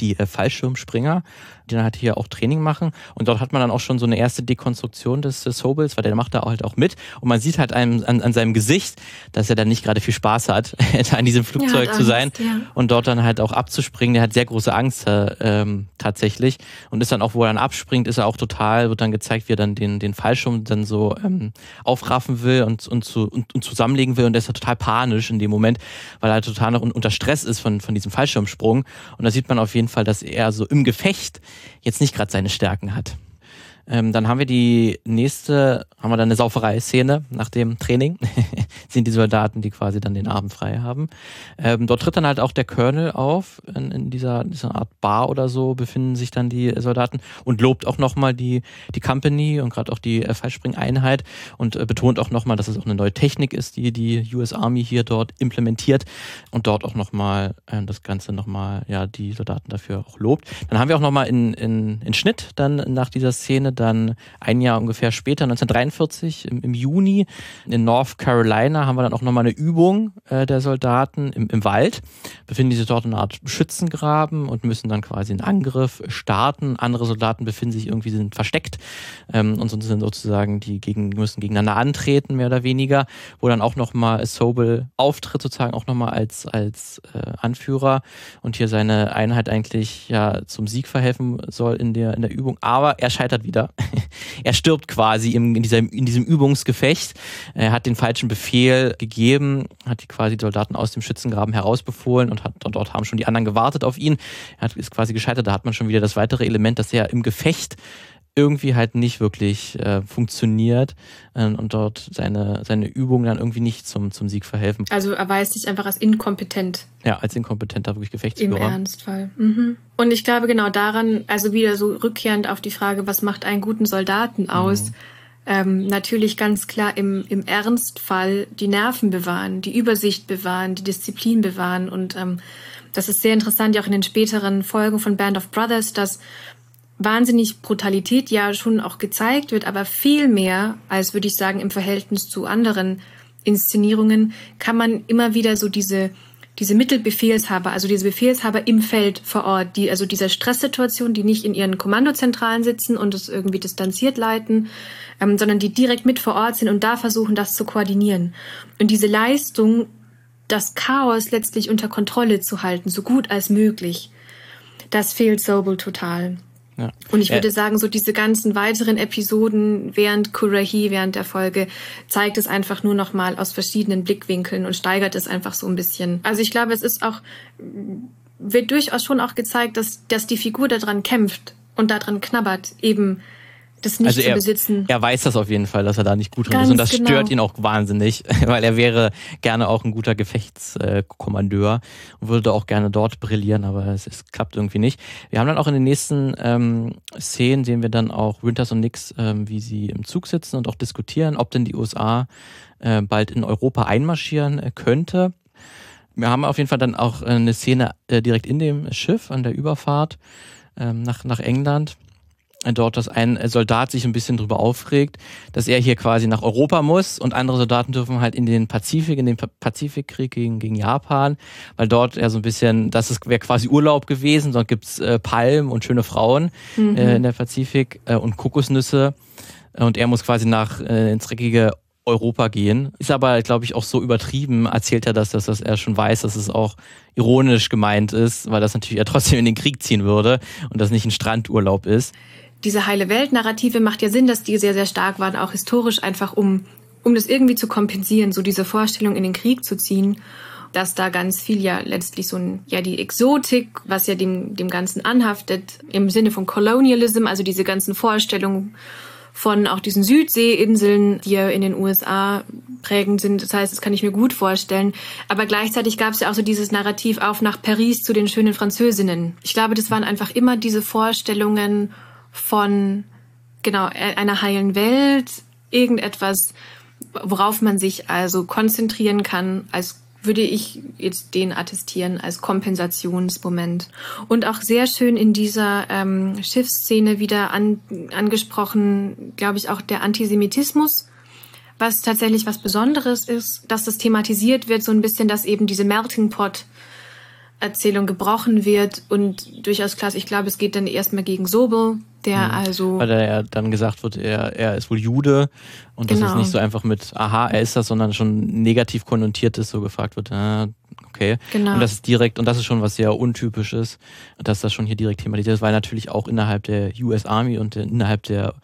die äh, Fallschirmspringer, die dann halt hier auch Training machen. Und dort hat man dann auch schon so eine erste Dekonstruktion des, des Hobels, weil der macht da halt auch mit. Und man sieht halt einem, an, an seinem Gesicht, dass er dann nicht gerade viel Spaß hat, an diesem Flugzeug ja, zu sein Angst, ja. und dort dann halt auch abzuspringen. Der hat sehr große Angst äh, ähm, tatsächlich und ist dann auch, wo er dann abspringt, ist er auch total, wird dann gezeigt, wie er dann den, den Fallschirm dann so ähm, aufraffen will und, und, zu, und, und zusammenlegen will. Und der ist total panisch in dem Moment, weil er halt total noch unter Stress ist von, von diesem Fallschirmsprung. Und da sieht man auf jeden Fall, dass er so im Gefecht jetzt nicht gerade seine Stärken hat. Ähm, dann haben wir die nächste, haben wir dann eine Sauferei-Szene nach dem Training. sind die Soldaten, die quasi dann den Abend frei haben. Ähm, dort tritt dann halt auch der Colonel auf. In, in dieser, dieser Art Bar oder so befinden sich dann die Soldaten und lobt auch nochmal die, die Company und gerade auch die äh, Fallspringeinheit und äh, betont auch nochmal, dass es auch eine neue Technik ist, die die US Army hier dort implementiert und dort auch nochmal äh, das Ganze nochmal, ja, die Soldaten dafür auch lobt. Dann haben wir auch nochmal in, in, in Schnitt dann nach dieser Szene dann ein Jahr ungefähr später, 1943, im, im Juni in North Carolina, haben wir dann auch nochmal eine Übung äh, der Soldaten im, im Wald. Befinden sich dort in einer Art Schützengraben und müssen dann quasi einen Angriff starten. Andere Soldaten befinden sich irgendwie, sind versteckt ähm, und sind sozusagen, die gegen, müssen gegeneinander antreten, mehr oder weniger, wo dann auch nochmal Sobel auftritt, sozusagen auch nochmal als, als äh, Anführer und hier seine Einheit eigentlich ja zum Sieg verhelfen soll in der, in der Übung. Aber er scheitert wieder Charakter. er stirbt quasi in, dieser, in diesem Übungsgefecht. Er hat den falschen Befehl gegeben, hat die quasi die Soldaten aus dem Schützengraben herausbefohlen und, hat, und dort haben schon die anderen gewartet auf ihn. Er hat, ist quasi gescheitert. Da hat man schon wieder das weitere Element, dass er im Gefecht irgendwie halt nicht wirklich äh, funktioniert äh, und dort seine, seine Übungen dann irgendwie nicht zum, zum Sieg verhelfen. Also erweist sich einfach als inkompetent. Ja, als inkompetenter wirklich Gefechtsführer. Im Ernstfall. Mhm. Und ich glaube genau daran, also wieder so rückkehrend auf die Frage, was macht einen guten Soldaten aus? Mhm. Ähm, natürlich ganz klar im, im Ernstfall die Nerven bewahren, die Übersicht bewahren, die Disziplin bewahren. Und ähm, das ist sehr interessant, ja auch in den späteren Folgen von Band of Brothers, dass wahnsinnig Brutalität ja schon auch gezeigt wird, aber viel mehr als würde ich sagen im Verhältnis zu anderen Inszenierungen kann man immer wieder so diese diese Mittelbefehlshaber, also diese Befehlshaber im Feld vor Ort, die also dieser Stresssituation, die nicht in ihren Kommandozentralen sitzen und es irgendwie distanziert leiten, ähm, sondern die direkt mit vor Ort sind und da versuchen, das zu koordinieren. Und diese Leistung, das Chaos letztlich unter Kontrolle zu halten, so gut als möglich, das fehlt Sobel total. Ja. Und ich würde sagen, so diese ganzen weiteren Episoden während Kurahi, während der Folge, zeigt es einfach nur noch mal aus verschiedenen Blickwinkeln und steigert es einfach so ein bisschen. Also ich glaube, es ist auch, wird durchaus schon auch gezeigt, dass, dass die Figur daran kämpft und daran knabbert, eben das nicht also er, zu besitzen. Er weiß das auf jeden Fall, dass er da nicht gut drin Ganz ist. Und das genau. stört ihn auch wahnsinnig, weil er wäre gerne auch ein guter Gefechtskommandeur und würde auch gerne dort brillieren, aber es, es, klappt irgendwie nicht. Wir haben dann auch in den nächsten ähm, Szenen, sehen wir dann auch Winters und Nix, ähm, wie sie im Zug sitzen und auch diskutieren, ob denn die USA äh, bald in Europa einmarschieren äh, könnte. Wir haben auf jeden Fall dann auch eine Szene äh, direkt in dem Schiff an der Überfahrt ähm, nach, nach England dort, dass ein Soldat sich ein bisschen drüber aufregt, dass er hier quasi nach Europa muss und andere Soldaten dürfen halt in den Pazifik, in den Pazifikkrieg gegen, gegen Japan, weil dort ja so ein bisschen, das wäre quasi Urlaub gewesen, dort gibt's äh, Palmen und schöne Frauen mhm. äh, in der Pazifik äh, und Kokosnüsse und er muss quasi nach äh, ins dreckige Europa gehen. Ist aber, glaube ich, auch so übertrieben, erzählt er das, dass, dass er schon weiß, dass es auch ironisch gemeint ist, weil das natürlich er trotzdem in den Krieg ziehen würde und das nicht ein Strandurlaub ist diese heile Welt-Narrative macht ja Sinn, dass die sehr, sehr stark waren, auch historisch einfach, um, um das irgendwie zu kompensieren, so diese Vorstellung in den Krieg zu ziehen, dass da ganz viel ja letztlich so ein, ja, die Exotik, was ja dem, dem Ganzen anhaftet, im Sinne von Colonialism, also diese ganzen Vorstellungen von auch diesen Südseeinseln, die ja in den USA prägend sind. Das heißt, das kann ich mir gut vorstellen. Aber gleichzeitig gab es ja auch so dieses Narrativ auf nach Paris zu den schönen Französinnen. Ich glaube, das waren einfach immer diese Vorstellungen von genau e-, einer heilen Welt, irgendetwas, worauf man sich also konzentrieren kann als würde ich jetzt den attestieren als Kompensationsmoment. Und auch sehr schön in dieser ähm, Schiffsszene wieder an, angesprochen, glaube ich, auch der Antisemitismus, was tatsächlich was Besonderes ist, dass das thematisiert wird, so ein bisschen, dass eben diese Melting Pot Erzählung gebrochen wird und durchaus klar, ich glaube, es geht dann erstmal gegen Sobel, der mhm. also. Weil er ja dann gesagt wird, er, er ist wohl Jude und genau. das ist nicht so einfach mit, aha, er ist das, sondern schon negativ konnotiert ist, so gefragt wird, äh, okay. Genau. Und das ist direkt, und das ist schon was sehr untypisches, dass das schon hier direkt thematisiert ist, weil natürlich auch innerhalb der US Army und innerhalb der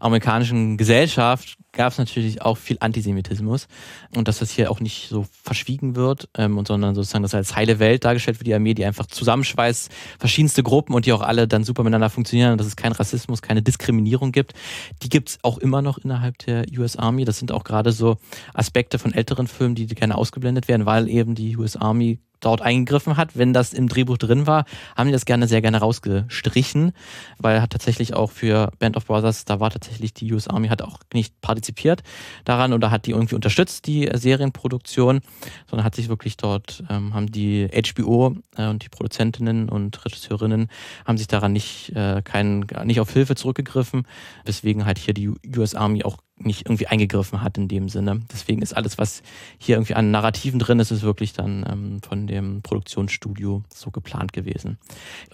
amerikanischen Gesellschaft gab es natürlich auch viel Antisemitismus und dass das hier auch nicht so verschwiegen wird, ähm, und sondern sozusagen das als heile Welt dargestellt wird, die Armee, die einfach zusammenschweißt, verschiedenste Gruppen und die auch alle dann super miteinander funktionieren und dass es keinen Rassismus, keine Diskriminierung gibt. Die gibt es auch immer noch innerhalb der US Army. Das sind auch gerade so Aspekte von älteren Filmen, die gerne ausgeblendet werden, weil eben die US Army dort eingegriffen hat. Wenn das im Drehbuch drin war, haben die das gerne sehr gerne rausgestrichen, weil hat tatsächlich auch für Band of Brothers, da war tatsächlich die US Army hat auch nicht partizipiert daran oder hat die irgendwie unterstützt, die Serienproduktion, sondern hat sich wirklich dort, ähm, haben die HBO äh, und die Produzentinnen und Regisseurinnen haben sich daran nicht, äh, kein, nicht auf Hilfe zurückgegriffen, weswegen halt hier die US Army auch nicht irgendwie eingegriffen hat in dem Sinne. Deswegen ist alles, was hier irgendwie an Narrativen drin ist, ist wirklich dann ähm, von dem Produktionsstudio so geplant gewesen.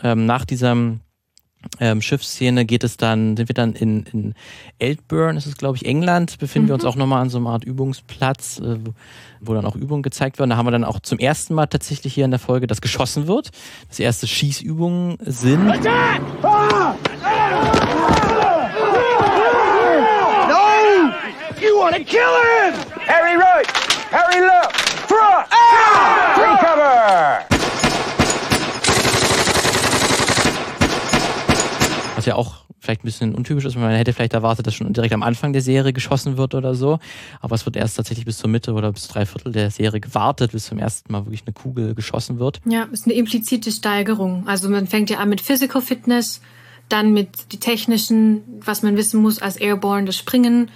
Ähm, nach dieser ähm, Schiffsszene geht es dann, sind wir dann in, in Eltburn, das ist glaube ich England, befinden mhm. wir uns mhm. auch nochmal an so einer Art Übungsplatz, äh, wo dann auch Übungen gezeigt werden. Da haben wir dann auch zum ersten Mal tatsächlich hier in der Folge, dass geschossen wird, dass erste Schießübungen sind. Ah! You want to kill him! Harry right, Harry left, front, ah! Free cover! Was ja auch vielleicht ein bisschen untypisch ist, man hätte vielleicht erwartet, dass schon direkt am Anfang der Serie geschossen wird oder so. Aber es wird erst tatsächlich bis zur Mitte oder bis drei Viertel der Serie gewartet, bis zum ersten Mal wirklich eine Kugel geschossen wird. Ja, ist eine implizite Steigerung. Also man fängt ja an mit Physical Fitness, dann mit die technischen, was man wissen muss als Airborne, das Springen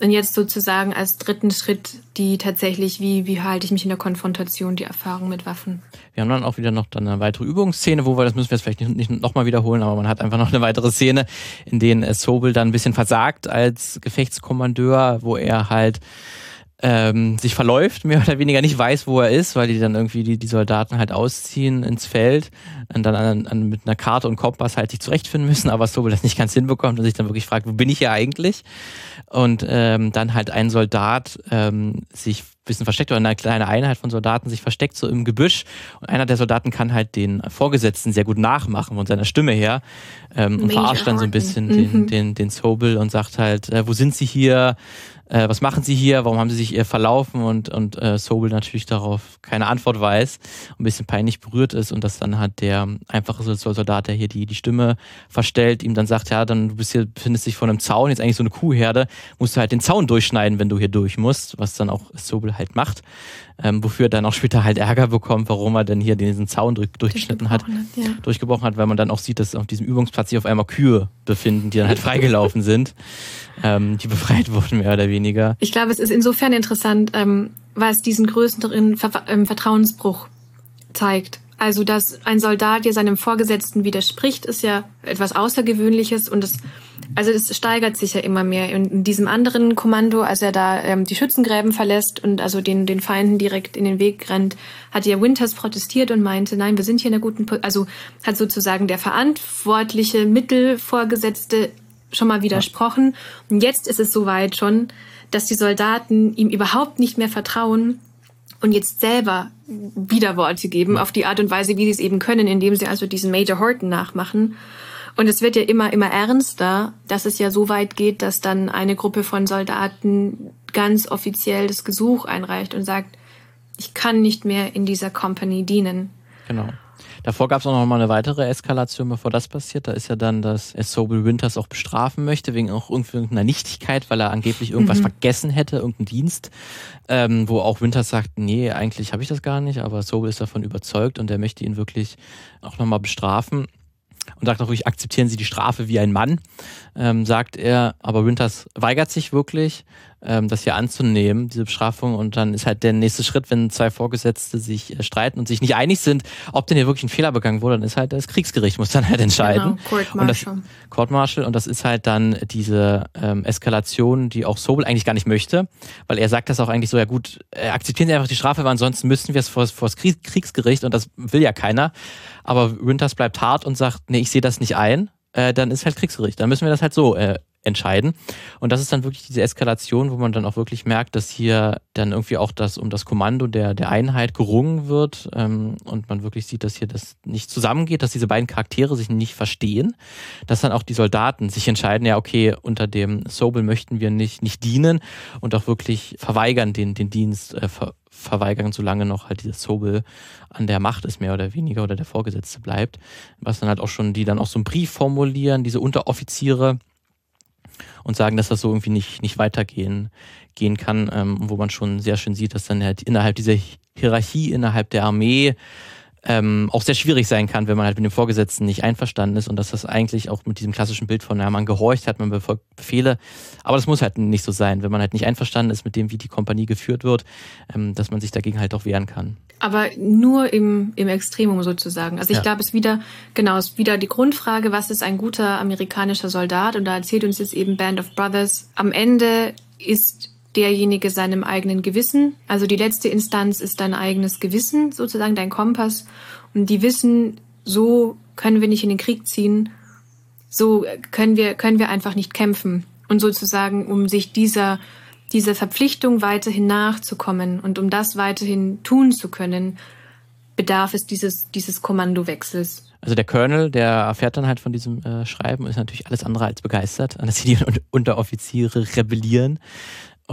und jetzt sozusagen als dritten Schritt die tatsächlich, wie, wie halte ich mich in der Konfrontation, die Erfahrung mit Waffen. Wir haben dann auch wieder noch dann eine weitere Übungsszene, wo wir, das müssen wir jetzt vielleicht nicht, nicht nochmal wiederholen, aber man hat einfach noch eine weitere Szene, in denen Sobel dann ein bisschen versagt als Gefechtskommandeur, wo er halt ähm, sich verläuft, mehr oder weniger nicht weiß, wo er ist, weil die dann irgendwie die, die Soldaten halt ausziehen ins Feld und dann an, an, mit einer Karte und Kompass halt sich zurechtfinden müssen, aber Sobel das nicht ganz hinbekommt und sich dann wirklich fragt, wo bin ich hier eigentlich? Und ähm, dann halt ein Soldat ähm, sich bisschen versteckt oder eine kleine Einheit von Soldaten sich versteckt so im Gebüsch und einer der Soldaten kann halt den Vorgesetzten sehr gut nachmachen von seiner Stimme her ähm, und verarscht dann so ein bisschen mhm. den, den, den Sobel und sagt halt, äh, wo sind sie hier? äh, was machen Sie hier, warum haben Sie sich ihr verlaufen und, und äh, Sobel natürlich darauf keine Antwort weiß und ein bisschen peinlich berührt ist und das dann hat der einfache Soldat, der hier die, die Stimme verstellt, ihm dann sagt, ja, dann du bist hier, befindest dich vor einem Zaun, jetzt eigentlich so eine Kuhherde, musst du halt den Zaun durchschneiden, wenn du hier durch musst, was dann auch Sobel halt macht ähm, wofür er dann auch später halt Ärger bekommt, warum er denn hier diesen Zaun durch, durchgeschnitten hat, ja. durchgebrochen hat, weil man dann auch sieht, dass auf diesem Übungsplatz sich auf einmal Kühe befinden, die dann halt freigelaufen sind, ähm, die befreit wurden, mehr oder weniger. Ich glaube, es ist insofern interessant, ähm, weil es diesen größeren Ver ähm, Vertrauensbruch zeigt. Also, dass ein Soldat hier seinem Vorgesetzten widerspricht, ist ja etwas Außergewöhnliches und es, also es steigert sich ja immer mehr. In, in diesem anderen Kommando, als er da ähm, die Schützengräben verlässt und also den, den Feinden direkt in den Weg rennt, hat ja Winters protestiert und meinte, nein, wir sind hier in der guten, po also hat sozusagen der verantwortliche Mittelvorgesetzte schon mal widersprochen. Und jetzt ist es soweit schon, dass die Soldaten ihm überhaupt nicht mehr vertrauen und jetzt selber Widerworte geben auf die Art und Weise, wie sie es eben können, indem sie also diesen Major Horton nachmachen. Und es wird ja immer, immer ernster, dass es ja so weit geht, dass dann eine Gruppe von Soldaten ganz offiziell das Gesuch einreicht und sagt, ich kann nicht mehr in dieser Company dienen. Genau. Davor gab es auch noch mal eine weitere Eskalation, bevor das passiert. Da ist ja dann, dass er Sobel Winters auch bestrafen möchte, wegen auch irgendeiner Nichtigkeit, weil er angeblich irgendwas mhm. vergessen hätte, irgendeinen Dienst, ähm, wo auch Winters sagt, nee, eigentlich habe ich das gar nicht, aber Sobel ist davon überzeugt und er möchte ihn wirklich auch nochmal bestrafen und sagt auch wirklich, akzeptieren Sie die Strafe wie ein Mann, ähm, sagt er, aber Winters weigert sich wirklich ähm, das hier anzunehmen, diese Bestrafung. Und dann ist halt der nächste Schritt, wenn zwei Vorgesetzte sich äh, streiten und sich nicht einig sind, ob denn hier wirklich ein Fehler begangen wurde, dann ist halt das Kriegsgericht, muss dann halt entscheiden. Genau, Court Martial. Und das, Court Martial. Und das ist halt dann diese ähm, Eskalation, die auch Sobel eigentlich gar nicht möchte, weil er sagt das auch eigentlich so, ja gut, äh, akzeptieren Sie einfach die Strafe, weil ansonsten müssten wir es vor, vor das Kriegsgericht und das will ja keiner. Aber Winters bleibt hart und sagt, nee, ich sehe das nicht ein. Äh, dann ist halt Kriegsgericht. Dann müssen wir das halt so äh, entscheiden. Und das ist dann wirklich diese Eskalation, wo man dann auch wirklich merkt, dass hier dann irgendwie auch das um das Kommando der, der Einheit gerungen wird ähm, und man wirklich sieht, dass hier das nicht zusammengeht, dass diese beiden Charaktere sich nicht verstehen, dass dann auch die Soldaten sich entscheiden, ja, okay, unter dem Sobel möchten wir nicht, nicht dienen und auch wirklich verweigern den, den Dienst, äh, ver verweigern, solange noch halt dieses Sobel an der Macht ist, mehr oder weniger, oder der Vorgesetzte bleibt. Was dann halt auch schon, die dann auch so einen Brief formulieren, diese Unteroffiziere, und sagen, dass das so irgendwie nicht, nicht weitergehen gehen kann, ähm, wo man schon sehr schön sieht, dass dann halt innerhalb dieser Hierarchie, innerhalb der Armee ähm, auch sehr schwierig sein kann, wenn man halt mit dem Vorgesetzten nicht einverstanden ist und dass das eigentlich auch mit diesem klassischen Bild von, ja, man gehorcht hat, man befolgt Befehle, aber das muss halt nicht so sein, wenn man halt nicht einverstanden ist mit dem, wie die Kompanie geführt wird, ähm, dass man sich dagegen halt auch wehren kann. Aber nur im, im Extremum sozusagen. Also ich ja. glaube, es ist wieder, genau, es ist wieder die Grundfrage, was ist ein guter amerikanischer Soldat? Und da erzählt uns jetzt eben Band of Brothers. Am Ende ist derjenige seinem eigenen Gewissen. Also die letzte Instanz ist dein eigenes Gewissen, sozusagen dein Kompass. Und die wissen, so können wir nicht in den Krieg ziehen, so können wir, können wir einfach nicht kämpfen. Und sozusagen, um sich dieser, dieser Verpflichtung weiterhin nachzukommen und um das weiterhin tun zu können, bedarf es dieses, dieses Kommandowechsels. Also der Colonel, der erfährt dann halt von diesem äh, Schreiben, ist natürlich alles andere als begeistert, dass die Unteroffiziere rebellieren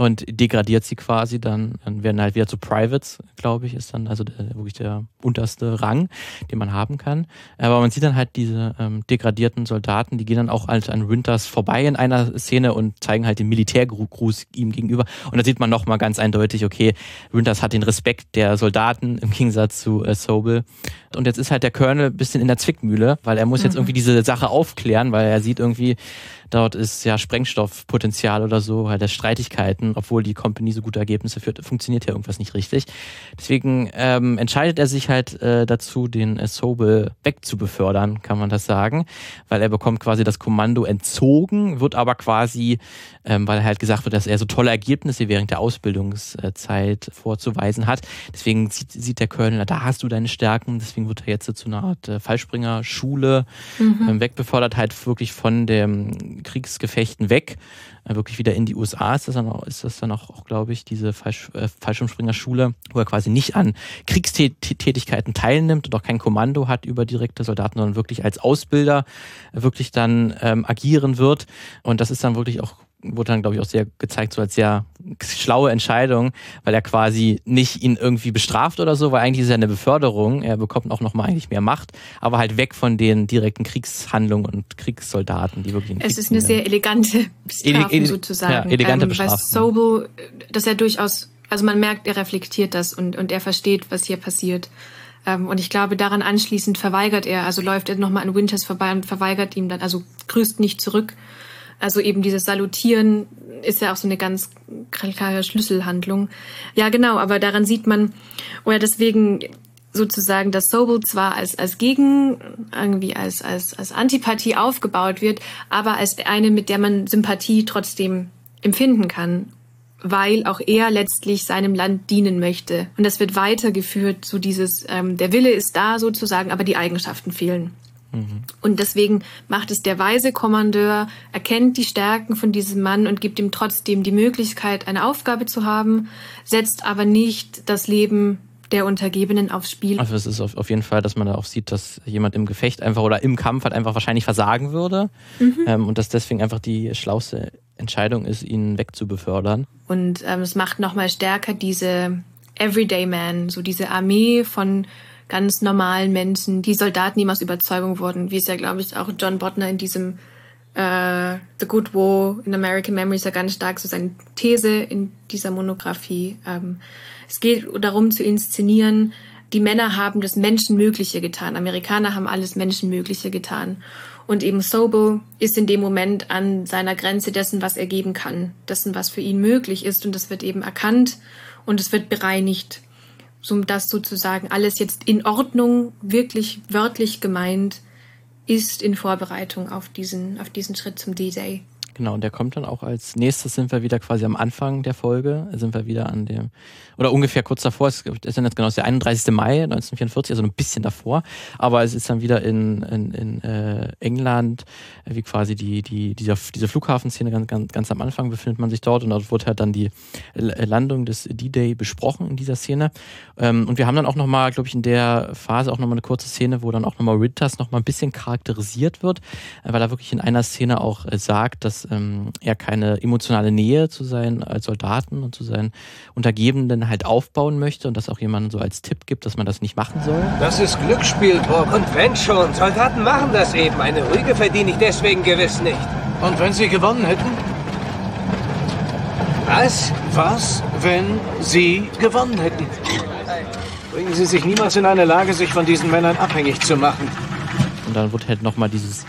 und degradiert sie quasi dann, dann werden halt wieder zu Privates, glaube ich, ist dann also der, wirklich der unterste Rang, den man haben kann. Aber man sieht dann halt diese ähm, degradierten Soldaten, die gehen dann auch halt an Winters vorbei in einer Szene und zeigen halt den Militärgruß ihm gegenüber. Und da sieht man nochmal ganz eindeutig, okay, Winters hat den Respekt der Soldaten im Gegensatz zu äh, Sobel. Und jetzt ist halt der Colonel ein bisschen in der Zwickmühle, weil er muss jetzt mhm. irgendwie diese Sache aufklären, weil er sieht irgendwie, Dort ist ja Sprengstoffpotenzial oder so, halt das Streitigkeiten, obwohl die Company so gute Ergebnisse führt, funktioniert ja irgendwas nicht richtig. Deswegen ähm, entscheidet er sich halt äh, dazu, den äh, Sobel wegzubefördern, kann man das sagen, weil er bekommt quasi das Kommando entzogen, wird aber quasi, ähm, weil er halt gesagt wird, dass er so tolle Ergebnisse während der Ausbildungszeit vorzuweisen hat. Deswegen sieht, sieht der Colonel, da hast du deine Stärken, deswegen wird er jetzt zu einer Art äh, Fallspringer-Schule mhm. ähm, wegbefördert, halt wirklich von dem Kriegsgefechten weg, äh, wirklich wieder in die USA ist das dann auch, ist das dann auch, auch glaube ich, diese Fallsch äh, Fallschirmspringerschule, wo er quasi nicht an Kriegstätigkeiten teilnimmt und auch kein Kommando hat über direkte Soldaten, sondern wirklich als Ausbilder wirklich dann ähm, agieren wird. Und das ist dann wirklich auch wurde dann, glaube ich, auch sehr gezeigt, so als sehr schlaue Entscheidung, weil er quasi nicht ihn irgendwie bestraft oder so, weil eigentlich ist er eine Beförderung. Er bekommt auch nochmal eigentlich mehr Macht, aber halt weg von den direkten Kriegshandlungen und Kriegssoldaten, die wirklich. Es ist eine sehr elegante Bestrafung ele sozusagen. Ja, elegante ähm, Bestrafung. Bei Sobel, dass er durchaus, also man merkt, er reflektiert das und, und er versteht, was hier passiert. Ähm, und ich glaube, daran anschließend verweigert er, also läuft er nochmal an Winters vorbei und verweigert ihm dann, also grüßt nicht zurück also eben dieses Salutieren ist ja auch so eine ganz klare Schlüsselhandlung. Ja, genau, aber daran sieht man, oder deswegen sozusagen, dass Sobel zwar als, als Gegen, irgendwie als, als, als Antipathie aufgebaut wird, aber als eine, mit der man Sympathie trotzdem empfinden kann, weil auch er letztlich seinem Land dienen möchte. Und das wird weitergeführt, so dieses, ähm, der Wille ist da sozusagen, aber die Eigenschaften fehlen. Und deswegen macht es der weise Kommandeur, erkennt die Stärken von diesem Mann und gibt ihm trotzdem die Möglichkeit, eine Aufgabe zu haben, setzt aber nicht das Leben der Untergebenen aufs Spiel. Also es ist auf, jeden Fall, dass man da auch sieht, dass jemand im Gefecht einfach oder im Kampf halt einfach wahrscheinlich versagen würde mhm. ähm, und dass deswegen einfach die schlauste Entscheidung ist, ihn wegzubefördern. Und ähm, es macht nochmal stärker diese Everyday Man, so diese Armee von ganz normalen Menschen, die Soldaten, die aus Überzeugung wurden, wie es ja, glaube ich, auch John Botner in diesem äh, The Good War in American Memories ja ganz stark so seine These in dieser Monographie. Ähm, es geht darum zu inszenieren, die Männer haben das Menschenmögliche getan. Amerikaner haben alles Menschenmögliche getan. Und eben Sobel ist in dem Moment an seiner Grenze dessen, was er geben kann, dessen, was für ihn möglich ist. Und das wird eben erkannt und es wird bereinigt, so dass sozusagen alles jetzt in Ordnung, wirklich wörtlich gemeint, ist in Vorbereitung auf diesen, auf diesen Schritt zum D-Day. Genau, und der kommt dann auch als nächstes sind wir wieder quasi am Anfang der Folge, sind wir wieder an dem, oder ungefähr kurz davor, es ist dann jetzt genau der 31. Mai 1944, also ein bisschen davor, aber es ist dann wieder in, in, in äh, England, äh, wie quasi die, die, dieser, diese Flughafenszene ganz, ganz, ganz am Anfang befindet man sich dort und dort wird halt dann die Landung des D-Day besprochen in dieser Szene. Ähm, und wir haben dann auch nochmal, glaube ich, in der Phase auch nochmal eine kurze Szene, wo dann auch nochmal Winters nochmal ein bisschen charakterisiert wird, äh, weil er wirklich in einer Szene auch äh, sagt, dass ähm, er keine emotionale Nähe zu seinen als Soldaten und zu seinen Untergebenen halt aufbauen möchte und das auch jemandem so als Tipp gibt, dass man das nicht machen soll. Das ist Glücksspiel, Brock. Und wenn schon, Soldaten machen das eben. Eine Rüge verdiene ich deswegen gewiss nicht. Und wenn sie gewonnen hätten? Was? Was, wenn sie gewonnen hätten? Bringen Sie sich niemals in eine Lage, sich von diesen Männern abhängig zu machen. Und dann wird halt nochmal dieses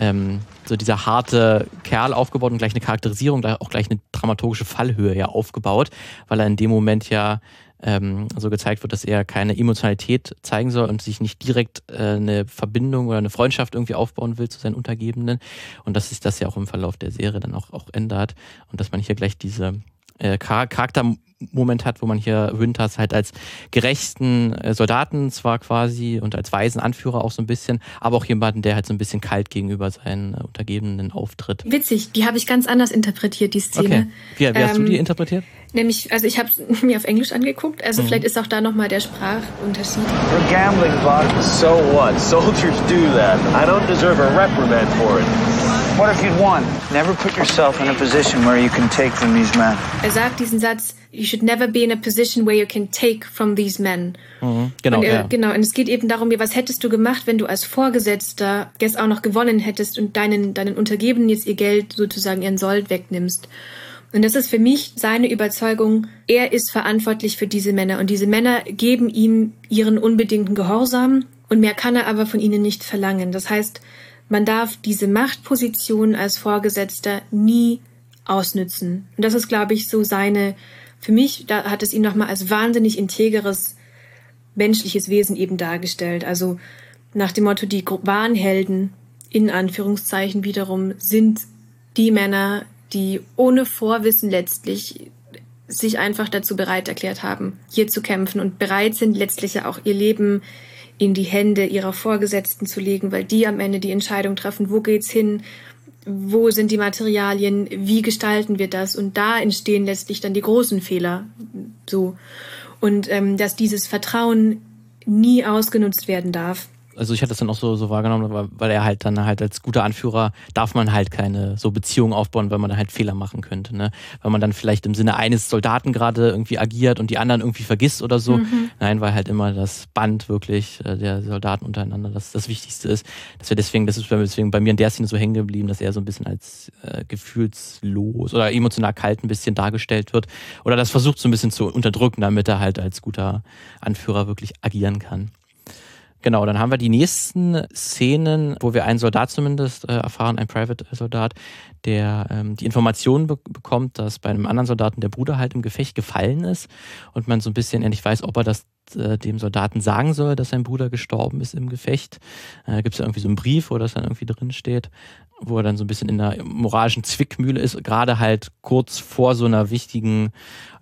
ähm, so dieser harte Kerl aufgebaut und gleich eine Charakterisierung, auch gleich eine dramaturgische Fallhöhe ja aufgebaut, weil er in dem Moment ja ähm, so gezeigt wird, dass er keine Emotionalität zeigen soll und sich nicht direkt äh, eine Verbindung oder eine Freundschaft irgendwie aufbauen will zu seinen Untergebenen. Und dass sich das ja auch im Verlauf der Serie dann auch, auch ändert und dass man hier gleich diese äh, Charakter Moment hat, wo man hier Winters halt als gerechten äh, Soldaten zwar quasi und als weisen Anführer auch so ein bisschen, aber auch jemanden, der halt so ein bisschen kalt gegenüber seinen äh, Untergebenen auftritt. Witzig, die habe ich ganz anders interpretiert, die Szene. Okay. Wie, wie hast ähm, du die ähm, interpretiert? Nämlich, also ich habe mir auf Englisch angeguckt, also mhm. vielleicht ist auch da nochmal der Sprachunterschied. We're gambling, Bob. So what? Soldiers do that. I don't deserve a reprimand for it. What if you'd won? Never put yourself in a position where you can take from these men. Er sagt diesen Satz, you should never be in a position where you can take from these men. Mhm, genau, und, er, ja. genau. Und es geht eben darum, was hättest du gemacht, wenn du als Vorgesetzter jetzt auch noch gewonnen hättest und deinen, deinen Untergebenen jetzt ihr Geld sozusagen ihren Sold wegnimmst. Und das ist für mich seine Überzeugung, er ist verantwortlich für diese Männer und diese Männer geben ihm ihren unbedingten Gehorsam und mehr kann er aber von ihnen nicht verlangen. Das heißt, man darf diese Machtposition als Vorgesetzter nie ausnützen. Und das ist, glaube ich, so seine, für mich, da hat es ihn nochmal als wahnsinnig integeres menschliches Wesen eben dargestellt. Also nach dem Motto, die wahren Helden, in Anführungszeichen wiederum, sind die Männer, die ohne Vorwissen letztlich sich einfach dazu bereit erklärt haben, hier zu kämpfen und bereit sind, letztlich ja auch ihr Leben in die Hände ihrer Vorgesetzten zu legen, weil die am Ende die Entscheidung treffen, wo geht's hin, wo sind die Materialien, wie gestalten wir das? Und da entstehen letztlich dann die großen Fehler, so. Und ähm, dass dieses Vertrauen nie ausgenutzt werden darf also ich hatte das dann auch so, so wahrgenommen, weil er halt dann halt als guter Anführer darf man halt keine so Beziehungen aufbauen, weil man dann halt Fehler machen könnte, ne? Weil man dann vielleicht im Sinne eines Soldaten gerade irgendwie agiert und die anderen irgendwie vergisst oder so. Mhm. Nein, weil halt immer das Band wirklich äh, der Soldaten untereinander das, das Wichtigste ist. Dass wir deswegen, das ist deswegen bei mir in der Szene so hängen geblieben, dass er so ein bisschen als äh, gefühlslos oder emotional kalt ein bisschen dargestellt wird. Oder das versucht so ein bisschen zu unterdrücken, damit er halt als guter Anführer wirklich agieren kann. Genau, dann haben wir die nächsten Szenen, wo wir einen Soldat zumindest äh, erfahren, ein Private-Soldat, der ähm, die Information be bekommt, dass bei einem anderen Soldaten der Bruder halt im Gefecht gefallen ist und man so ein bisschen endlich weiß, ob er das äh, dem Soldaten sagen soll, dass sein Bruder gestorben ist im Gefecht. Äh, Gibt es irgendwie so einen Brief, wo das dann irgendwie drin steht wo er dann so ein bisschen in einer moralischen Zwickmühle ist, gerade halt kurz vor so einer wichtigen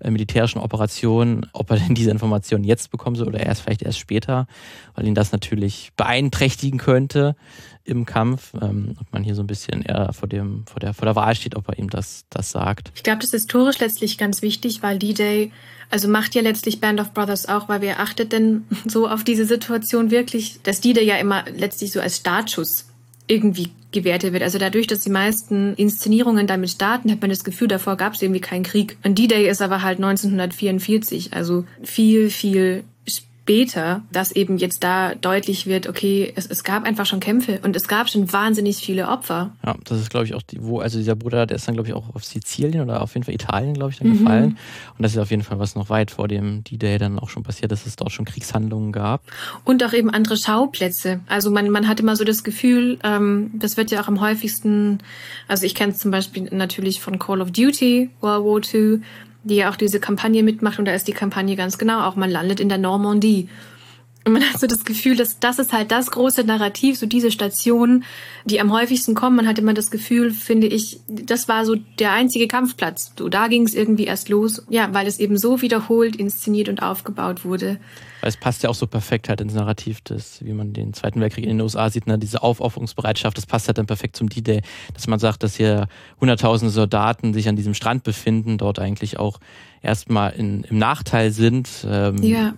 äh, militärischen Operation, ob er denn diese Information jetzt bekommen soll oder erst vielleicht erst später, weil ihn das natürlich beeinträchtigen könnte im Kampf ähm, und man hier so ein bisschen eher vor dem vor der vor der Wahl steht, ob er ihm das das sagt. Ich glaube, das ist historisch letztlich ganz wichtig, weil D-Day also macht ja letztlich Band of Brothers auch, weil wer achtet denn so auf diese Situation wirklich, dass D-Day ja immer letztlich so als Startschuss irgendwie gewertet wird. Also dadurch, dass die meisten Inszenierungen damit starten, hat man das Gefühl, davor gab es irgendwie keinen Krieg. Und D-Day ist aber halt 1944, also viel, viel später, dass eben jetzt da deutlich wird, okay, es, es gab einfach schon Kämpfe und es gab schon wahnsinnig viele Opfer. Ja, das ist, glaube ich, auch die, wo, also dieser Bruder, der ist dann, glaube ich, auch auf Sizilien oder auf jeden Fall Italien, glaube ich, dann mhm. gefallen. Und das ist auf jeden Fall was noch weit vor dem D-Day dann auch schon passiert, dass es dort schon Kriegshandlungen gab. Und auch eben andere Schauplätze. Also man, man hat immer so das Gefühl, ähm, das wird ja auch am häufigsten, also ich kenne es zum Beispiel natürlich von Call of Duty, World War II, die ja auch diese Kampagne mitmacht und da ist die Kampagne ganz genau auch, man landet in der Normandie. Und man hat so das Gefühl, dass das ist halt das große Narrativ, so diese Stationen, die am häufigsten kommen. Man hat immer das Gefühl, finde ich, das war so der einzige Kampfplatz. So, da ging es irgendwie erst los. Ja, weil es eben so wiederholt, inszeniert und aufgebaut wurde. Weil es passt ja auch so perfekt halt ins Narrativ, des, wie man den Zweiten Weltkrieg in den USA sieht, ne, diese Aufopferungsbereitschaft, das passt halt dann perfekt zum D-Day, dass man sagt, dass hier hunderttausende Soldaten sich an diesem Strand befinden, dort eigentlich auch erstmal in, im Nachteil sind. Ähm, ja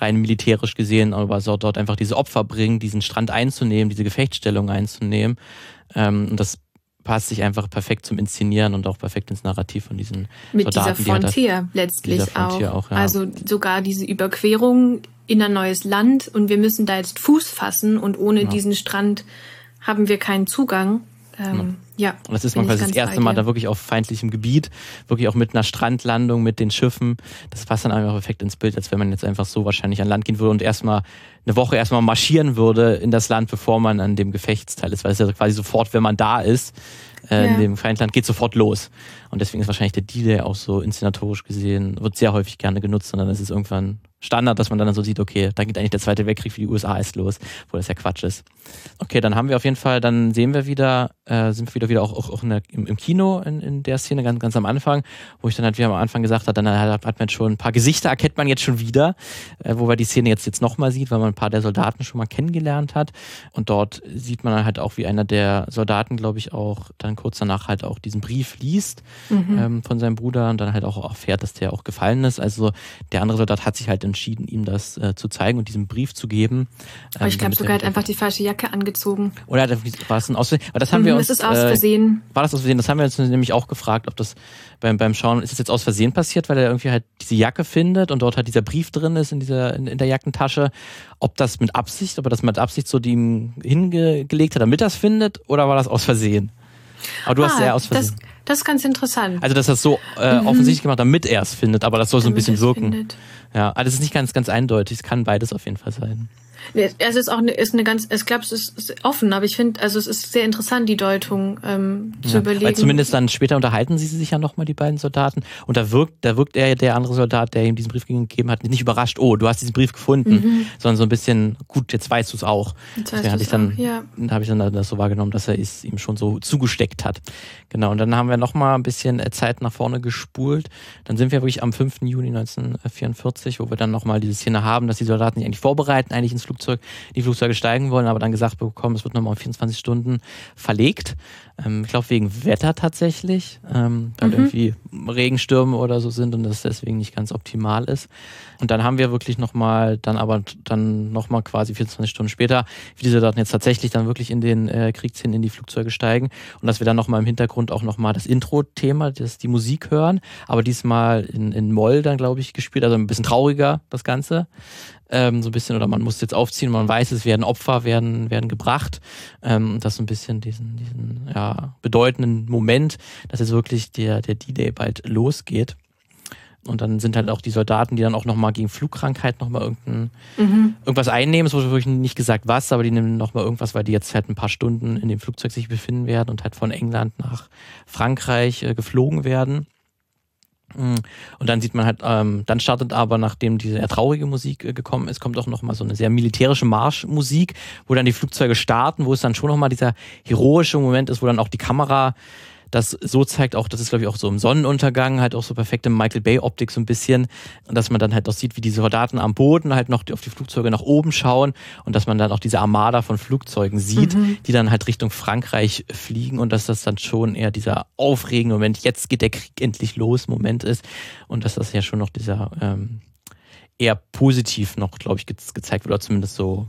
rein militärisch gesehen, aber so dort einfach diese Opfer bringen, diesen Strand einzunehmen, diese Gefechtsstellung einzunehmen. Ähm, und das passt sich einfach perfekt zum Inszenieren und auch perfekt ins Narrativ von diesen Mit Soldaten. Dieser Frontier die letztlich dieser Frontier auch. auch ja. Also sogar diese Überquerung in ein neues Land und wir müssen da jetzt Fuß fassen und ohne ja. diesen Strand haben wir keinen Zugang. Ähm, ja. Und das ist man quasi das erste Mal da wirklich auf feindlichem Gebiet, wirklich auch mit einer Strandlandung, mit den Schiffen. Das passt dann einfach perfekt ins Bild, als wenn man jetzt einfach so wahrscheinlich an Land gehen würde und erstmal eine Woche erstmal marschieren würde in das Land, bevor man an dem Gefechtsteil ist, weil es ja quasi sofort, wenn man da ist, äh, ja. in dem Feindland, geht sofort los. Und deswegen ist wahrscheinlich der D-Day auch so inszenatorisch gesehen, wird sehr häufig gerne genutzt und dann ist es irgendwann Standard, dass man dann so sieht, okay, da geht eigentlich der Zweite Weltkrieg für die USA erst los, wo das ja Quatsch ist. Okay, dann haben wir auf jeden Fall, dann sehen wir wieder, äh, sind wir wieder, wieder auch, auch, auch der, im, im, Kino in, in der Szene ganz, ganz am Anfang, wo ich dann halt, wie am Anfang gesagt habe, dann hat, hat man schon ein paar Gesichter, erkennt man jetzt schon wieder, äh, wo man die Szene jetzt, jetzt nochmal sieht, weil man ein paar der Soldaten schon mal kennengelernt hat. Und dort sieht man halt auch, wie einer der Soldaten, glaube ich, auch dann kurz danach halt auch diesen Brief liest mhm. ähm, von seinem Bruder und dann halt auch erfährt, dass der auch gefallen ist. Also der andere Soldat hat sich halt entschieden, ihm das äh, zu zeigen und diesen Brief zu geben. Aber ich ähm, glaube sogar, er hat einfach die falsche Jacke angezogen. Oder war es ein aus Aber das haben mhm, wir uns. Das ist aus äh, Versehen. Äh, war das aus Versehen? Das haben wir uns nämlich auch gefragt, ob das beim, beim Schauen, ist das jetzt aus Versehen passiert, weil er irgendwie halt diese Jacke findet und dort halt dieser Brief drin ist in dieser, in, in der Jackentasche. Ob das mit Absicht, ob er das mit Absicht so die ihm hingelegt hat, damit er das findet, oder war das aus Versehen? Aber du ah, hast ja aus Versehen. Das, das ist ganz interessant. Also, dass er es so äh, mhm. offensichtlich gemacht, damit er es findet, aber das soll so ein bisschen wirken. Findet. Ja, also es ist nicht ganz, ganz eindeutig. Es kann beides auf jeden Fall sein. Es ist auch eine, ist eine ganz, ich glaube, es ist offen, aber ich finde, also es ist sehr interessant, die Deutung ähm, zu ja, überlegen. Weil zumindest dann später unterhalten sie sich ja nochmal, die beiden Soldaten. Und da wirkt, da wirkt er, der andere Soldat, der ihm diesen Brief gegeben hat, nicht überrascht, oh, du hast diesen Brief gefunden, mhm. sondern so ein bisschen, gut, jetzt weißt du es auch. Jetzt Deswegen hatte ich dann, ja. habe ich dann das so wahrgenommen, dass er es ihm schon so zugesteckt hat. Genau. Und dann haben wir nochmal ein bisschen äh, Zeit nach vorne gespult. Dann sind wir wirklich am 5. Juni 1944, wo wir dann nochmal diese Szene haben, dass die Soldaten sich eigentlich vorbereiten, eigentlich ins Flugzeug Flugzeug, die Flugzeuge steigen wollen, aber dann gesagt bekommen, es wird nochmal um 24 Stunden verlegt. Ähm, ich glaube wegen Wetter tatsächlich, ähm, weil mhm. irgendwie Regenstürme oder so sind und das deswegen nicht ganz optimal ist. Und dann haben wir wirklich nochmal, dann aber dann nochmal quasi 24 Stunden später, wie diese Soldaten jetzt tatsächlich dann wirklich in den äh, Kriegsszenen in die Flugzeuge steigen und dass wir dann nochmal im Hintergrund auch nochmal das Intro-Thema, die Musik hören, aber diesmal in, in Moll dann, glaube ich, gespielt, also ein bisschen trauriger das Ganze ähm, so ein bisschen, oder man muss jetzt aufziehen, man weiß, es werden Opfer, werden, werden gebracht. Ähm, das so ein bisschen diesen, diesen ja, bedeutenden Moment, dass jetzt wirklich der, der D-Day bald losgeht. Und dann sind halt auch die Soldaten, die dann auch nochmal gegen Flugkrankheit nochmal irgendein, mhm. irgendwas einnehmen. Es wurde wirklich nicht gesagt was, aber die nehmen nochmal irgendwas, weil die jetzt halt ein paar Stunden in dem Flugzeug sich befinden werden und halt von England nach Frankreich äh, geflogen werden. Mhm. Und dann sieht man halt, ähm, dann startet aber, nachdem diese eher traurige Musik äh, gekommen ist, kommt auch nochmal so eine sehr militärische Marschmusik, wo dann die Flugzeuge starten, wo es dann schon nochmal dieser heroische Moment ist, wo dann auch die Kamera das so zeigt auch, das ist glaube ich auch so im Sonnenuntergang, halt auch so perfekte Michael Bay Optik so ein bisschen, und dass man dann halt auch sieht, wie die Soldaten am Boden halt noch auf die Flugzeuge nach oben schauen und dass man dann auch diese Armada von Flugzeugen sieht, mhm. die dann halt Richtung Frankreich fliegen und dass das dann schon eher dieser aufregende Moment, jetzt geht der Krieg endlich los Moment ist und dass das ja schon noch dieser ähm, eher positiv noch, glaube ich, ge gezeigt wird oder zumindest so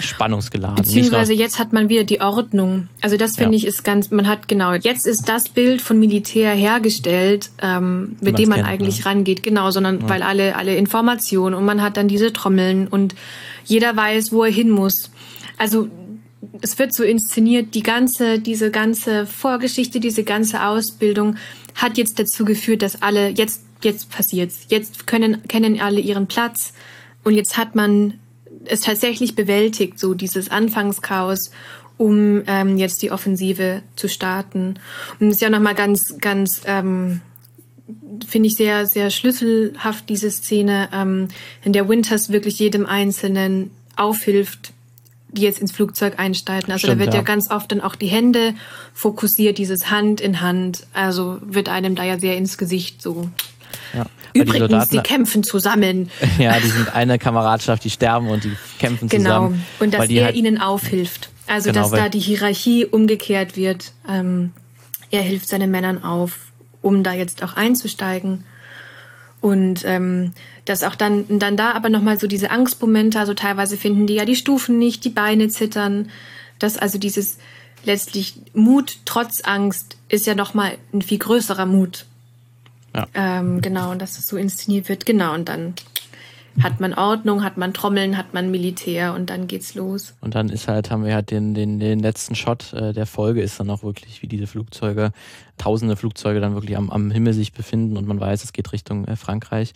spannungsgeladen. Beziehungsweise jetzt hat man wieder die Ordnung. Also das finde ja. ich ist ganz, man hat genau, jetzt ist das Bild von Militär hergestellt, ähm, mit dem man kennt, eigentlich ne? rangeht, genau, sondern ja. weil alle, alle Informationen und man hat dann diese Trommeln und jeder weiß, wo er hin muss. Also es wird so inszeniert, die ganze, diese ganze Vorgeschichte, diese ganze Ausbildung hat jetzt dazu geführt, dass alle, jetzt, jetzt passiert's. Jetzt können, kennen alle ihren Platz und jetzt hat man es tatsächlich bewältigt, so dieses Anfangschaos, um ähm, jetzt die Offensive zu starten. Und es ist ja nochmal ganz, ganz, ähm, finde ich sehr, sehr schlüsselhaft, diese Szene, ähm, in der Winters wirklich jedem Einzelnen aufhilft, die jetzt ins Flugzeug einsteigen. Also Stimmt, da wird ja. ja. ganz oft dann auch die Hände fokussiert, dieses Hand in Hand. Also wird einem da ja sehr ins Gesicht so ja. Übrigens, die, Soldaten, die, kämpfen zusammen. Ja, die sind eine Kameradschaft, die sterben und die kämpfen genau. zusammen. Genau, und dass er halt, ihnen aufhilft. Also, genau, dass da die Hierarchie umgekehrt wird. Ähm, er hilft seinen Männern auf, um da jetzt auch einzusteigen. Und ähm, dass auch dann, dann da aber nochmal so diese Angstmomente, also teilweise finden die ja die Stufen nicht, die Beine zittern. Dass also dieses letztlich Mut trotz Angst ist ja nochmal ein viel größerer Mut. Ja. Ähm, genau, und dass es so inszeniert wird. Genau, und dann hat man Ordnung, hat man Trommeln, hat man Militär und dann geht's los. Und dann ist halt, haben wir halt den, den, den letzten Shot äh, der Folge ist dann auch wirklich, wie diese Flugzeuge, tausende Flugzeuge dann wirklich am, am Himmel sich befinden und man weiß, es geht Richtung äh, Frankreich.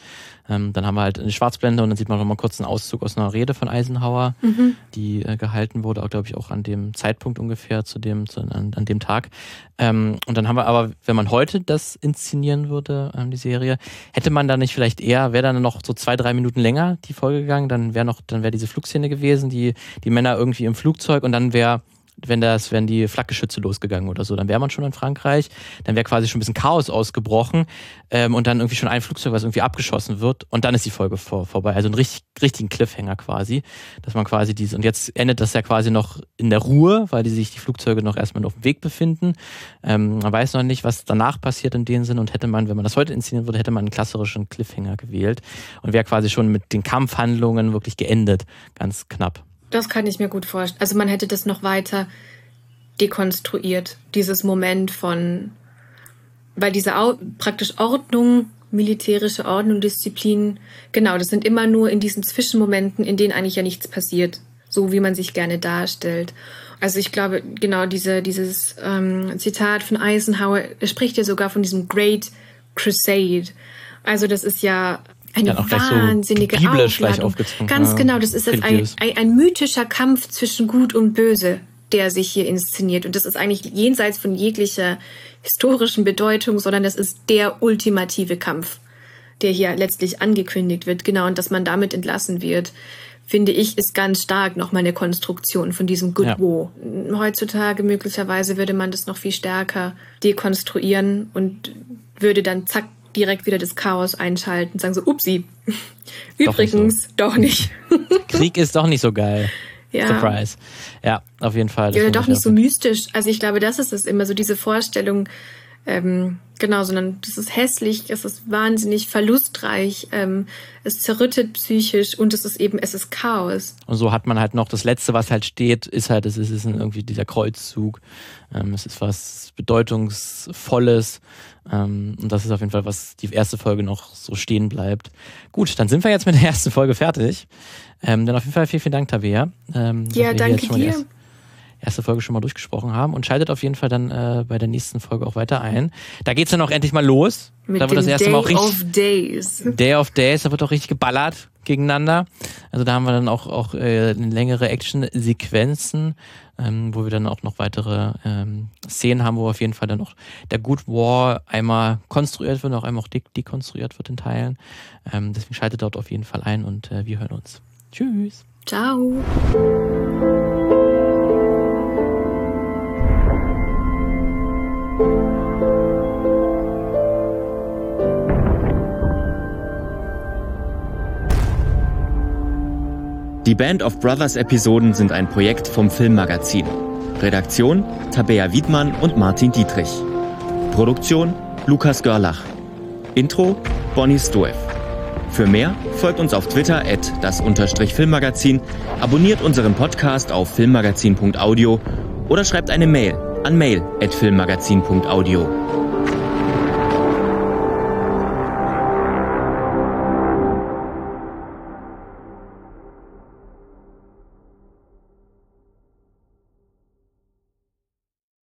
Ähm, dann haben wir halt eine Schwarzblende und dann sieht man nochmal kurz einen Auszug aus einer Rede von Eisenhower, mhm. die äh, gehalten wurde, auch glaube ich auch an dem Zeitpunkt ungefähr, zu dem, zu, an, an dem Tag. Ähm, und dann haben wir aber, wenn man heute das inszenieren würde, ähm, die Serie, hätte man da nicht vielleicht eher, wäre dann noch so zwei, drei Minuten länger die Folge gegangen, dann wäre noch, dann wäre diese Flugszene gewesen, die, die Männer irgendwie im Flugzeug und dann wäre wenn das, wenn die Flakgeschütze losgegangen oder so, dann wäre man schon in Frankreich, dann wäre quasi schon ein bisschen Chaos ausgebrochen ähm, und dann irgendwie schon ein Flugzeug, was irgendwie abgeschossen wird und dann ist die Folge vor, vorbei. Also ein richtig, richtigen Cliffhanger quasi, dass man quasi diese, und jetzt endet das ja quasi noch in der Ruhe, weil die sich die Flugzeuge noch erstmal auf dem Weg befinden. Ähm, man weiß noch nicht, was danach passiert in dem Sinn und hätte man, wenn man das heute inszenieren würde, hätte man einen klassischen Cliffhanger gewählt und wäre quasi schon mit den Kampfhandlungen wirklich geendet, ganz knapp. Das kann ich mir gut vorstellen. Also man hätte das noch weiter dekonstruiert, dieses Moment von, weil diese Au praktisch Ordnung, militärische Ordnung, Disziplin, genau, das sind immer nur in diesen Zwischenmomenten, in denen eigentlich ja nichts passiert, so wie man sich gerne darstellt. Also ich glaube, genau diese, dieses ähm, Zitat von Eisenhower, er spricht ja sogar von diesem Great Crusade. Also das ist ja eine ja, wahnsinnige so Aufladung. Ganz ja, genau, das ist jetzt ein, ein, ein, mythischer Kampf zwischen Gut und Böse, der sich hier inszeniert. Und das ist eigentlich jenseits von jeglicher historischen Bedeutung, sondern das ist der ultimative Kampf, der hier letztlich angekündigt wird. Genau, und dass man damit entlassen wird, finde ich, ist ganz stark nochmal eine Konstruktion von diesem Good ja. War. Heutzutage möglicherweise würde man das noch viel stärker dekonstruieren und würde dann zack direkt wieder das Chaos einschalten und sagen so, upsi, übrigens doch nicht, so. doch nicht. Krieg ist doch nicht so geil. Ja. Surprise. Ja, auf jeden Fall. Ja, doch nicht so mystisch. Also ich glaube, das ist es immer, so diese Vorstellung, ähm, genau, sondern das ist hässlich, es ist wahnsinnig verlustreich, ähm, es zerrüttet psychisch und es ist eben, es ist Chaos. Und so hat man halt noch das Letzte, was halt steht, ist halt, es ist, ist irgendwie dieser Kreuzzug. Ähm, es ist was Bedeutungsvolles. Ähm, und das ist auf jeden Fall, was die erste Folge noch so stehen bleibt. Gut, dann sind wir jetzt mit der ersten Folge fertig. Ähm, dann auf jeden Fall vielen, vielen Dank, Tabea. Ähm, ja, danke dir erste Folge schon mal durchgesprochen haben und schaltet auf jeden Fall dann äh, bei der nächsten Folge auch weiter ein. Da geht's dann auch endlich mal los. Mit da wird das erste Day Mal auch richtig, of Days. Day of Days, da wird auch richtig geballert gegeneinander. Also da haben wir dann auch, auch äh, längere Action-Sequenzen, ähm, wo wir dann auch noch weitere ähm, Szenen haben, wo auf jeden Fall dann auch der Good War einmal konstruiert wird, auch einmal auch dekonstruiert wird in Teilen. Ähm, deswegen schaltet dort auf jeden Fall ein und äh, wir hören uns. Tschüss. Ciao. Die Band of Brothers Episoden sind ein Projekt vom Filmmagazin. Redaktion Tabea Wiedmann und Martin Dietrich. Produktion Lukas Görlach. Intro Bonnie Stoev. Für mehr folgt uns auf Twitter at das Filmmagazin, abonniert unseren Podcast auf filmmagazin.audio oder schreibt eine Mail an mail at filmmagazin.audio.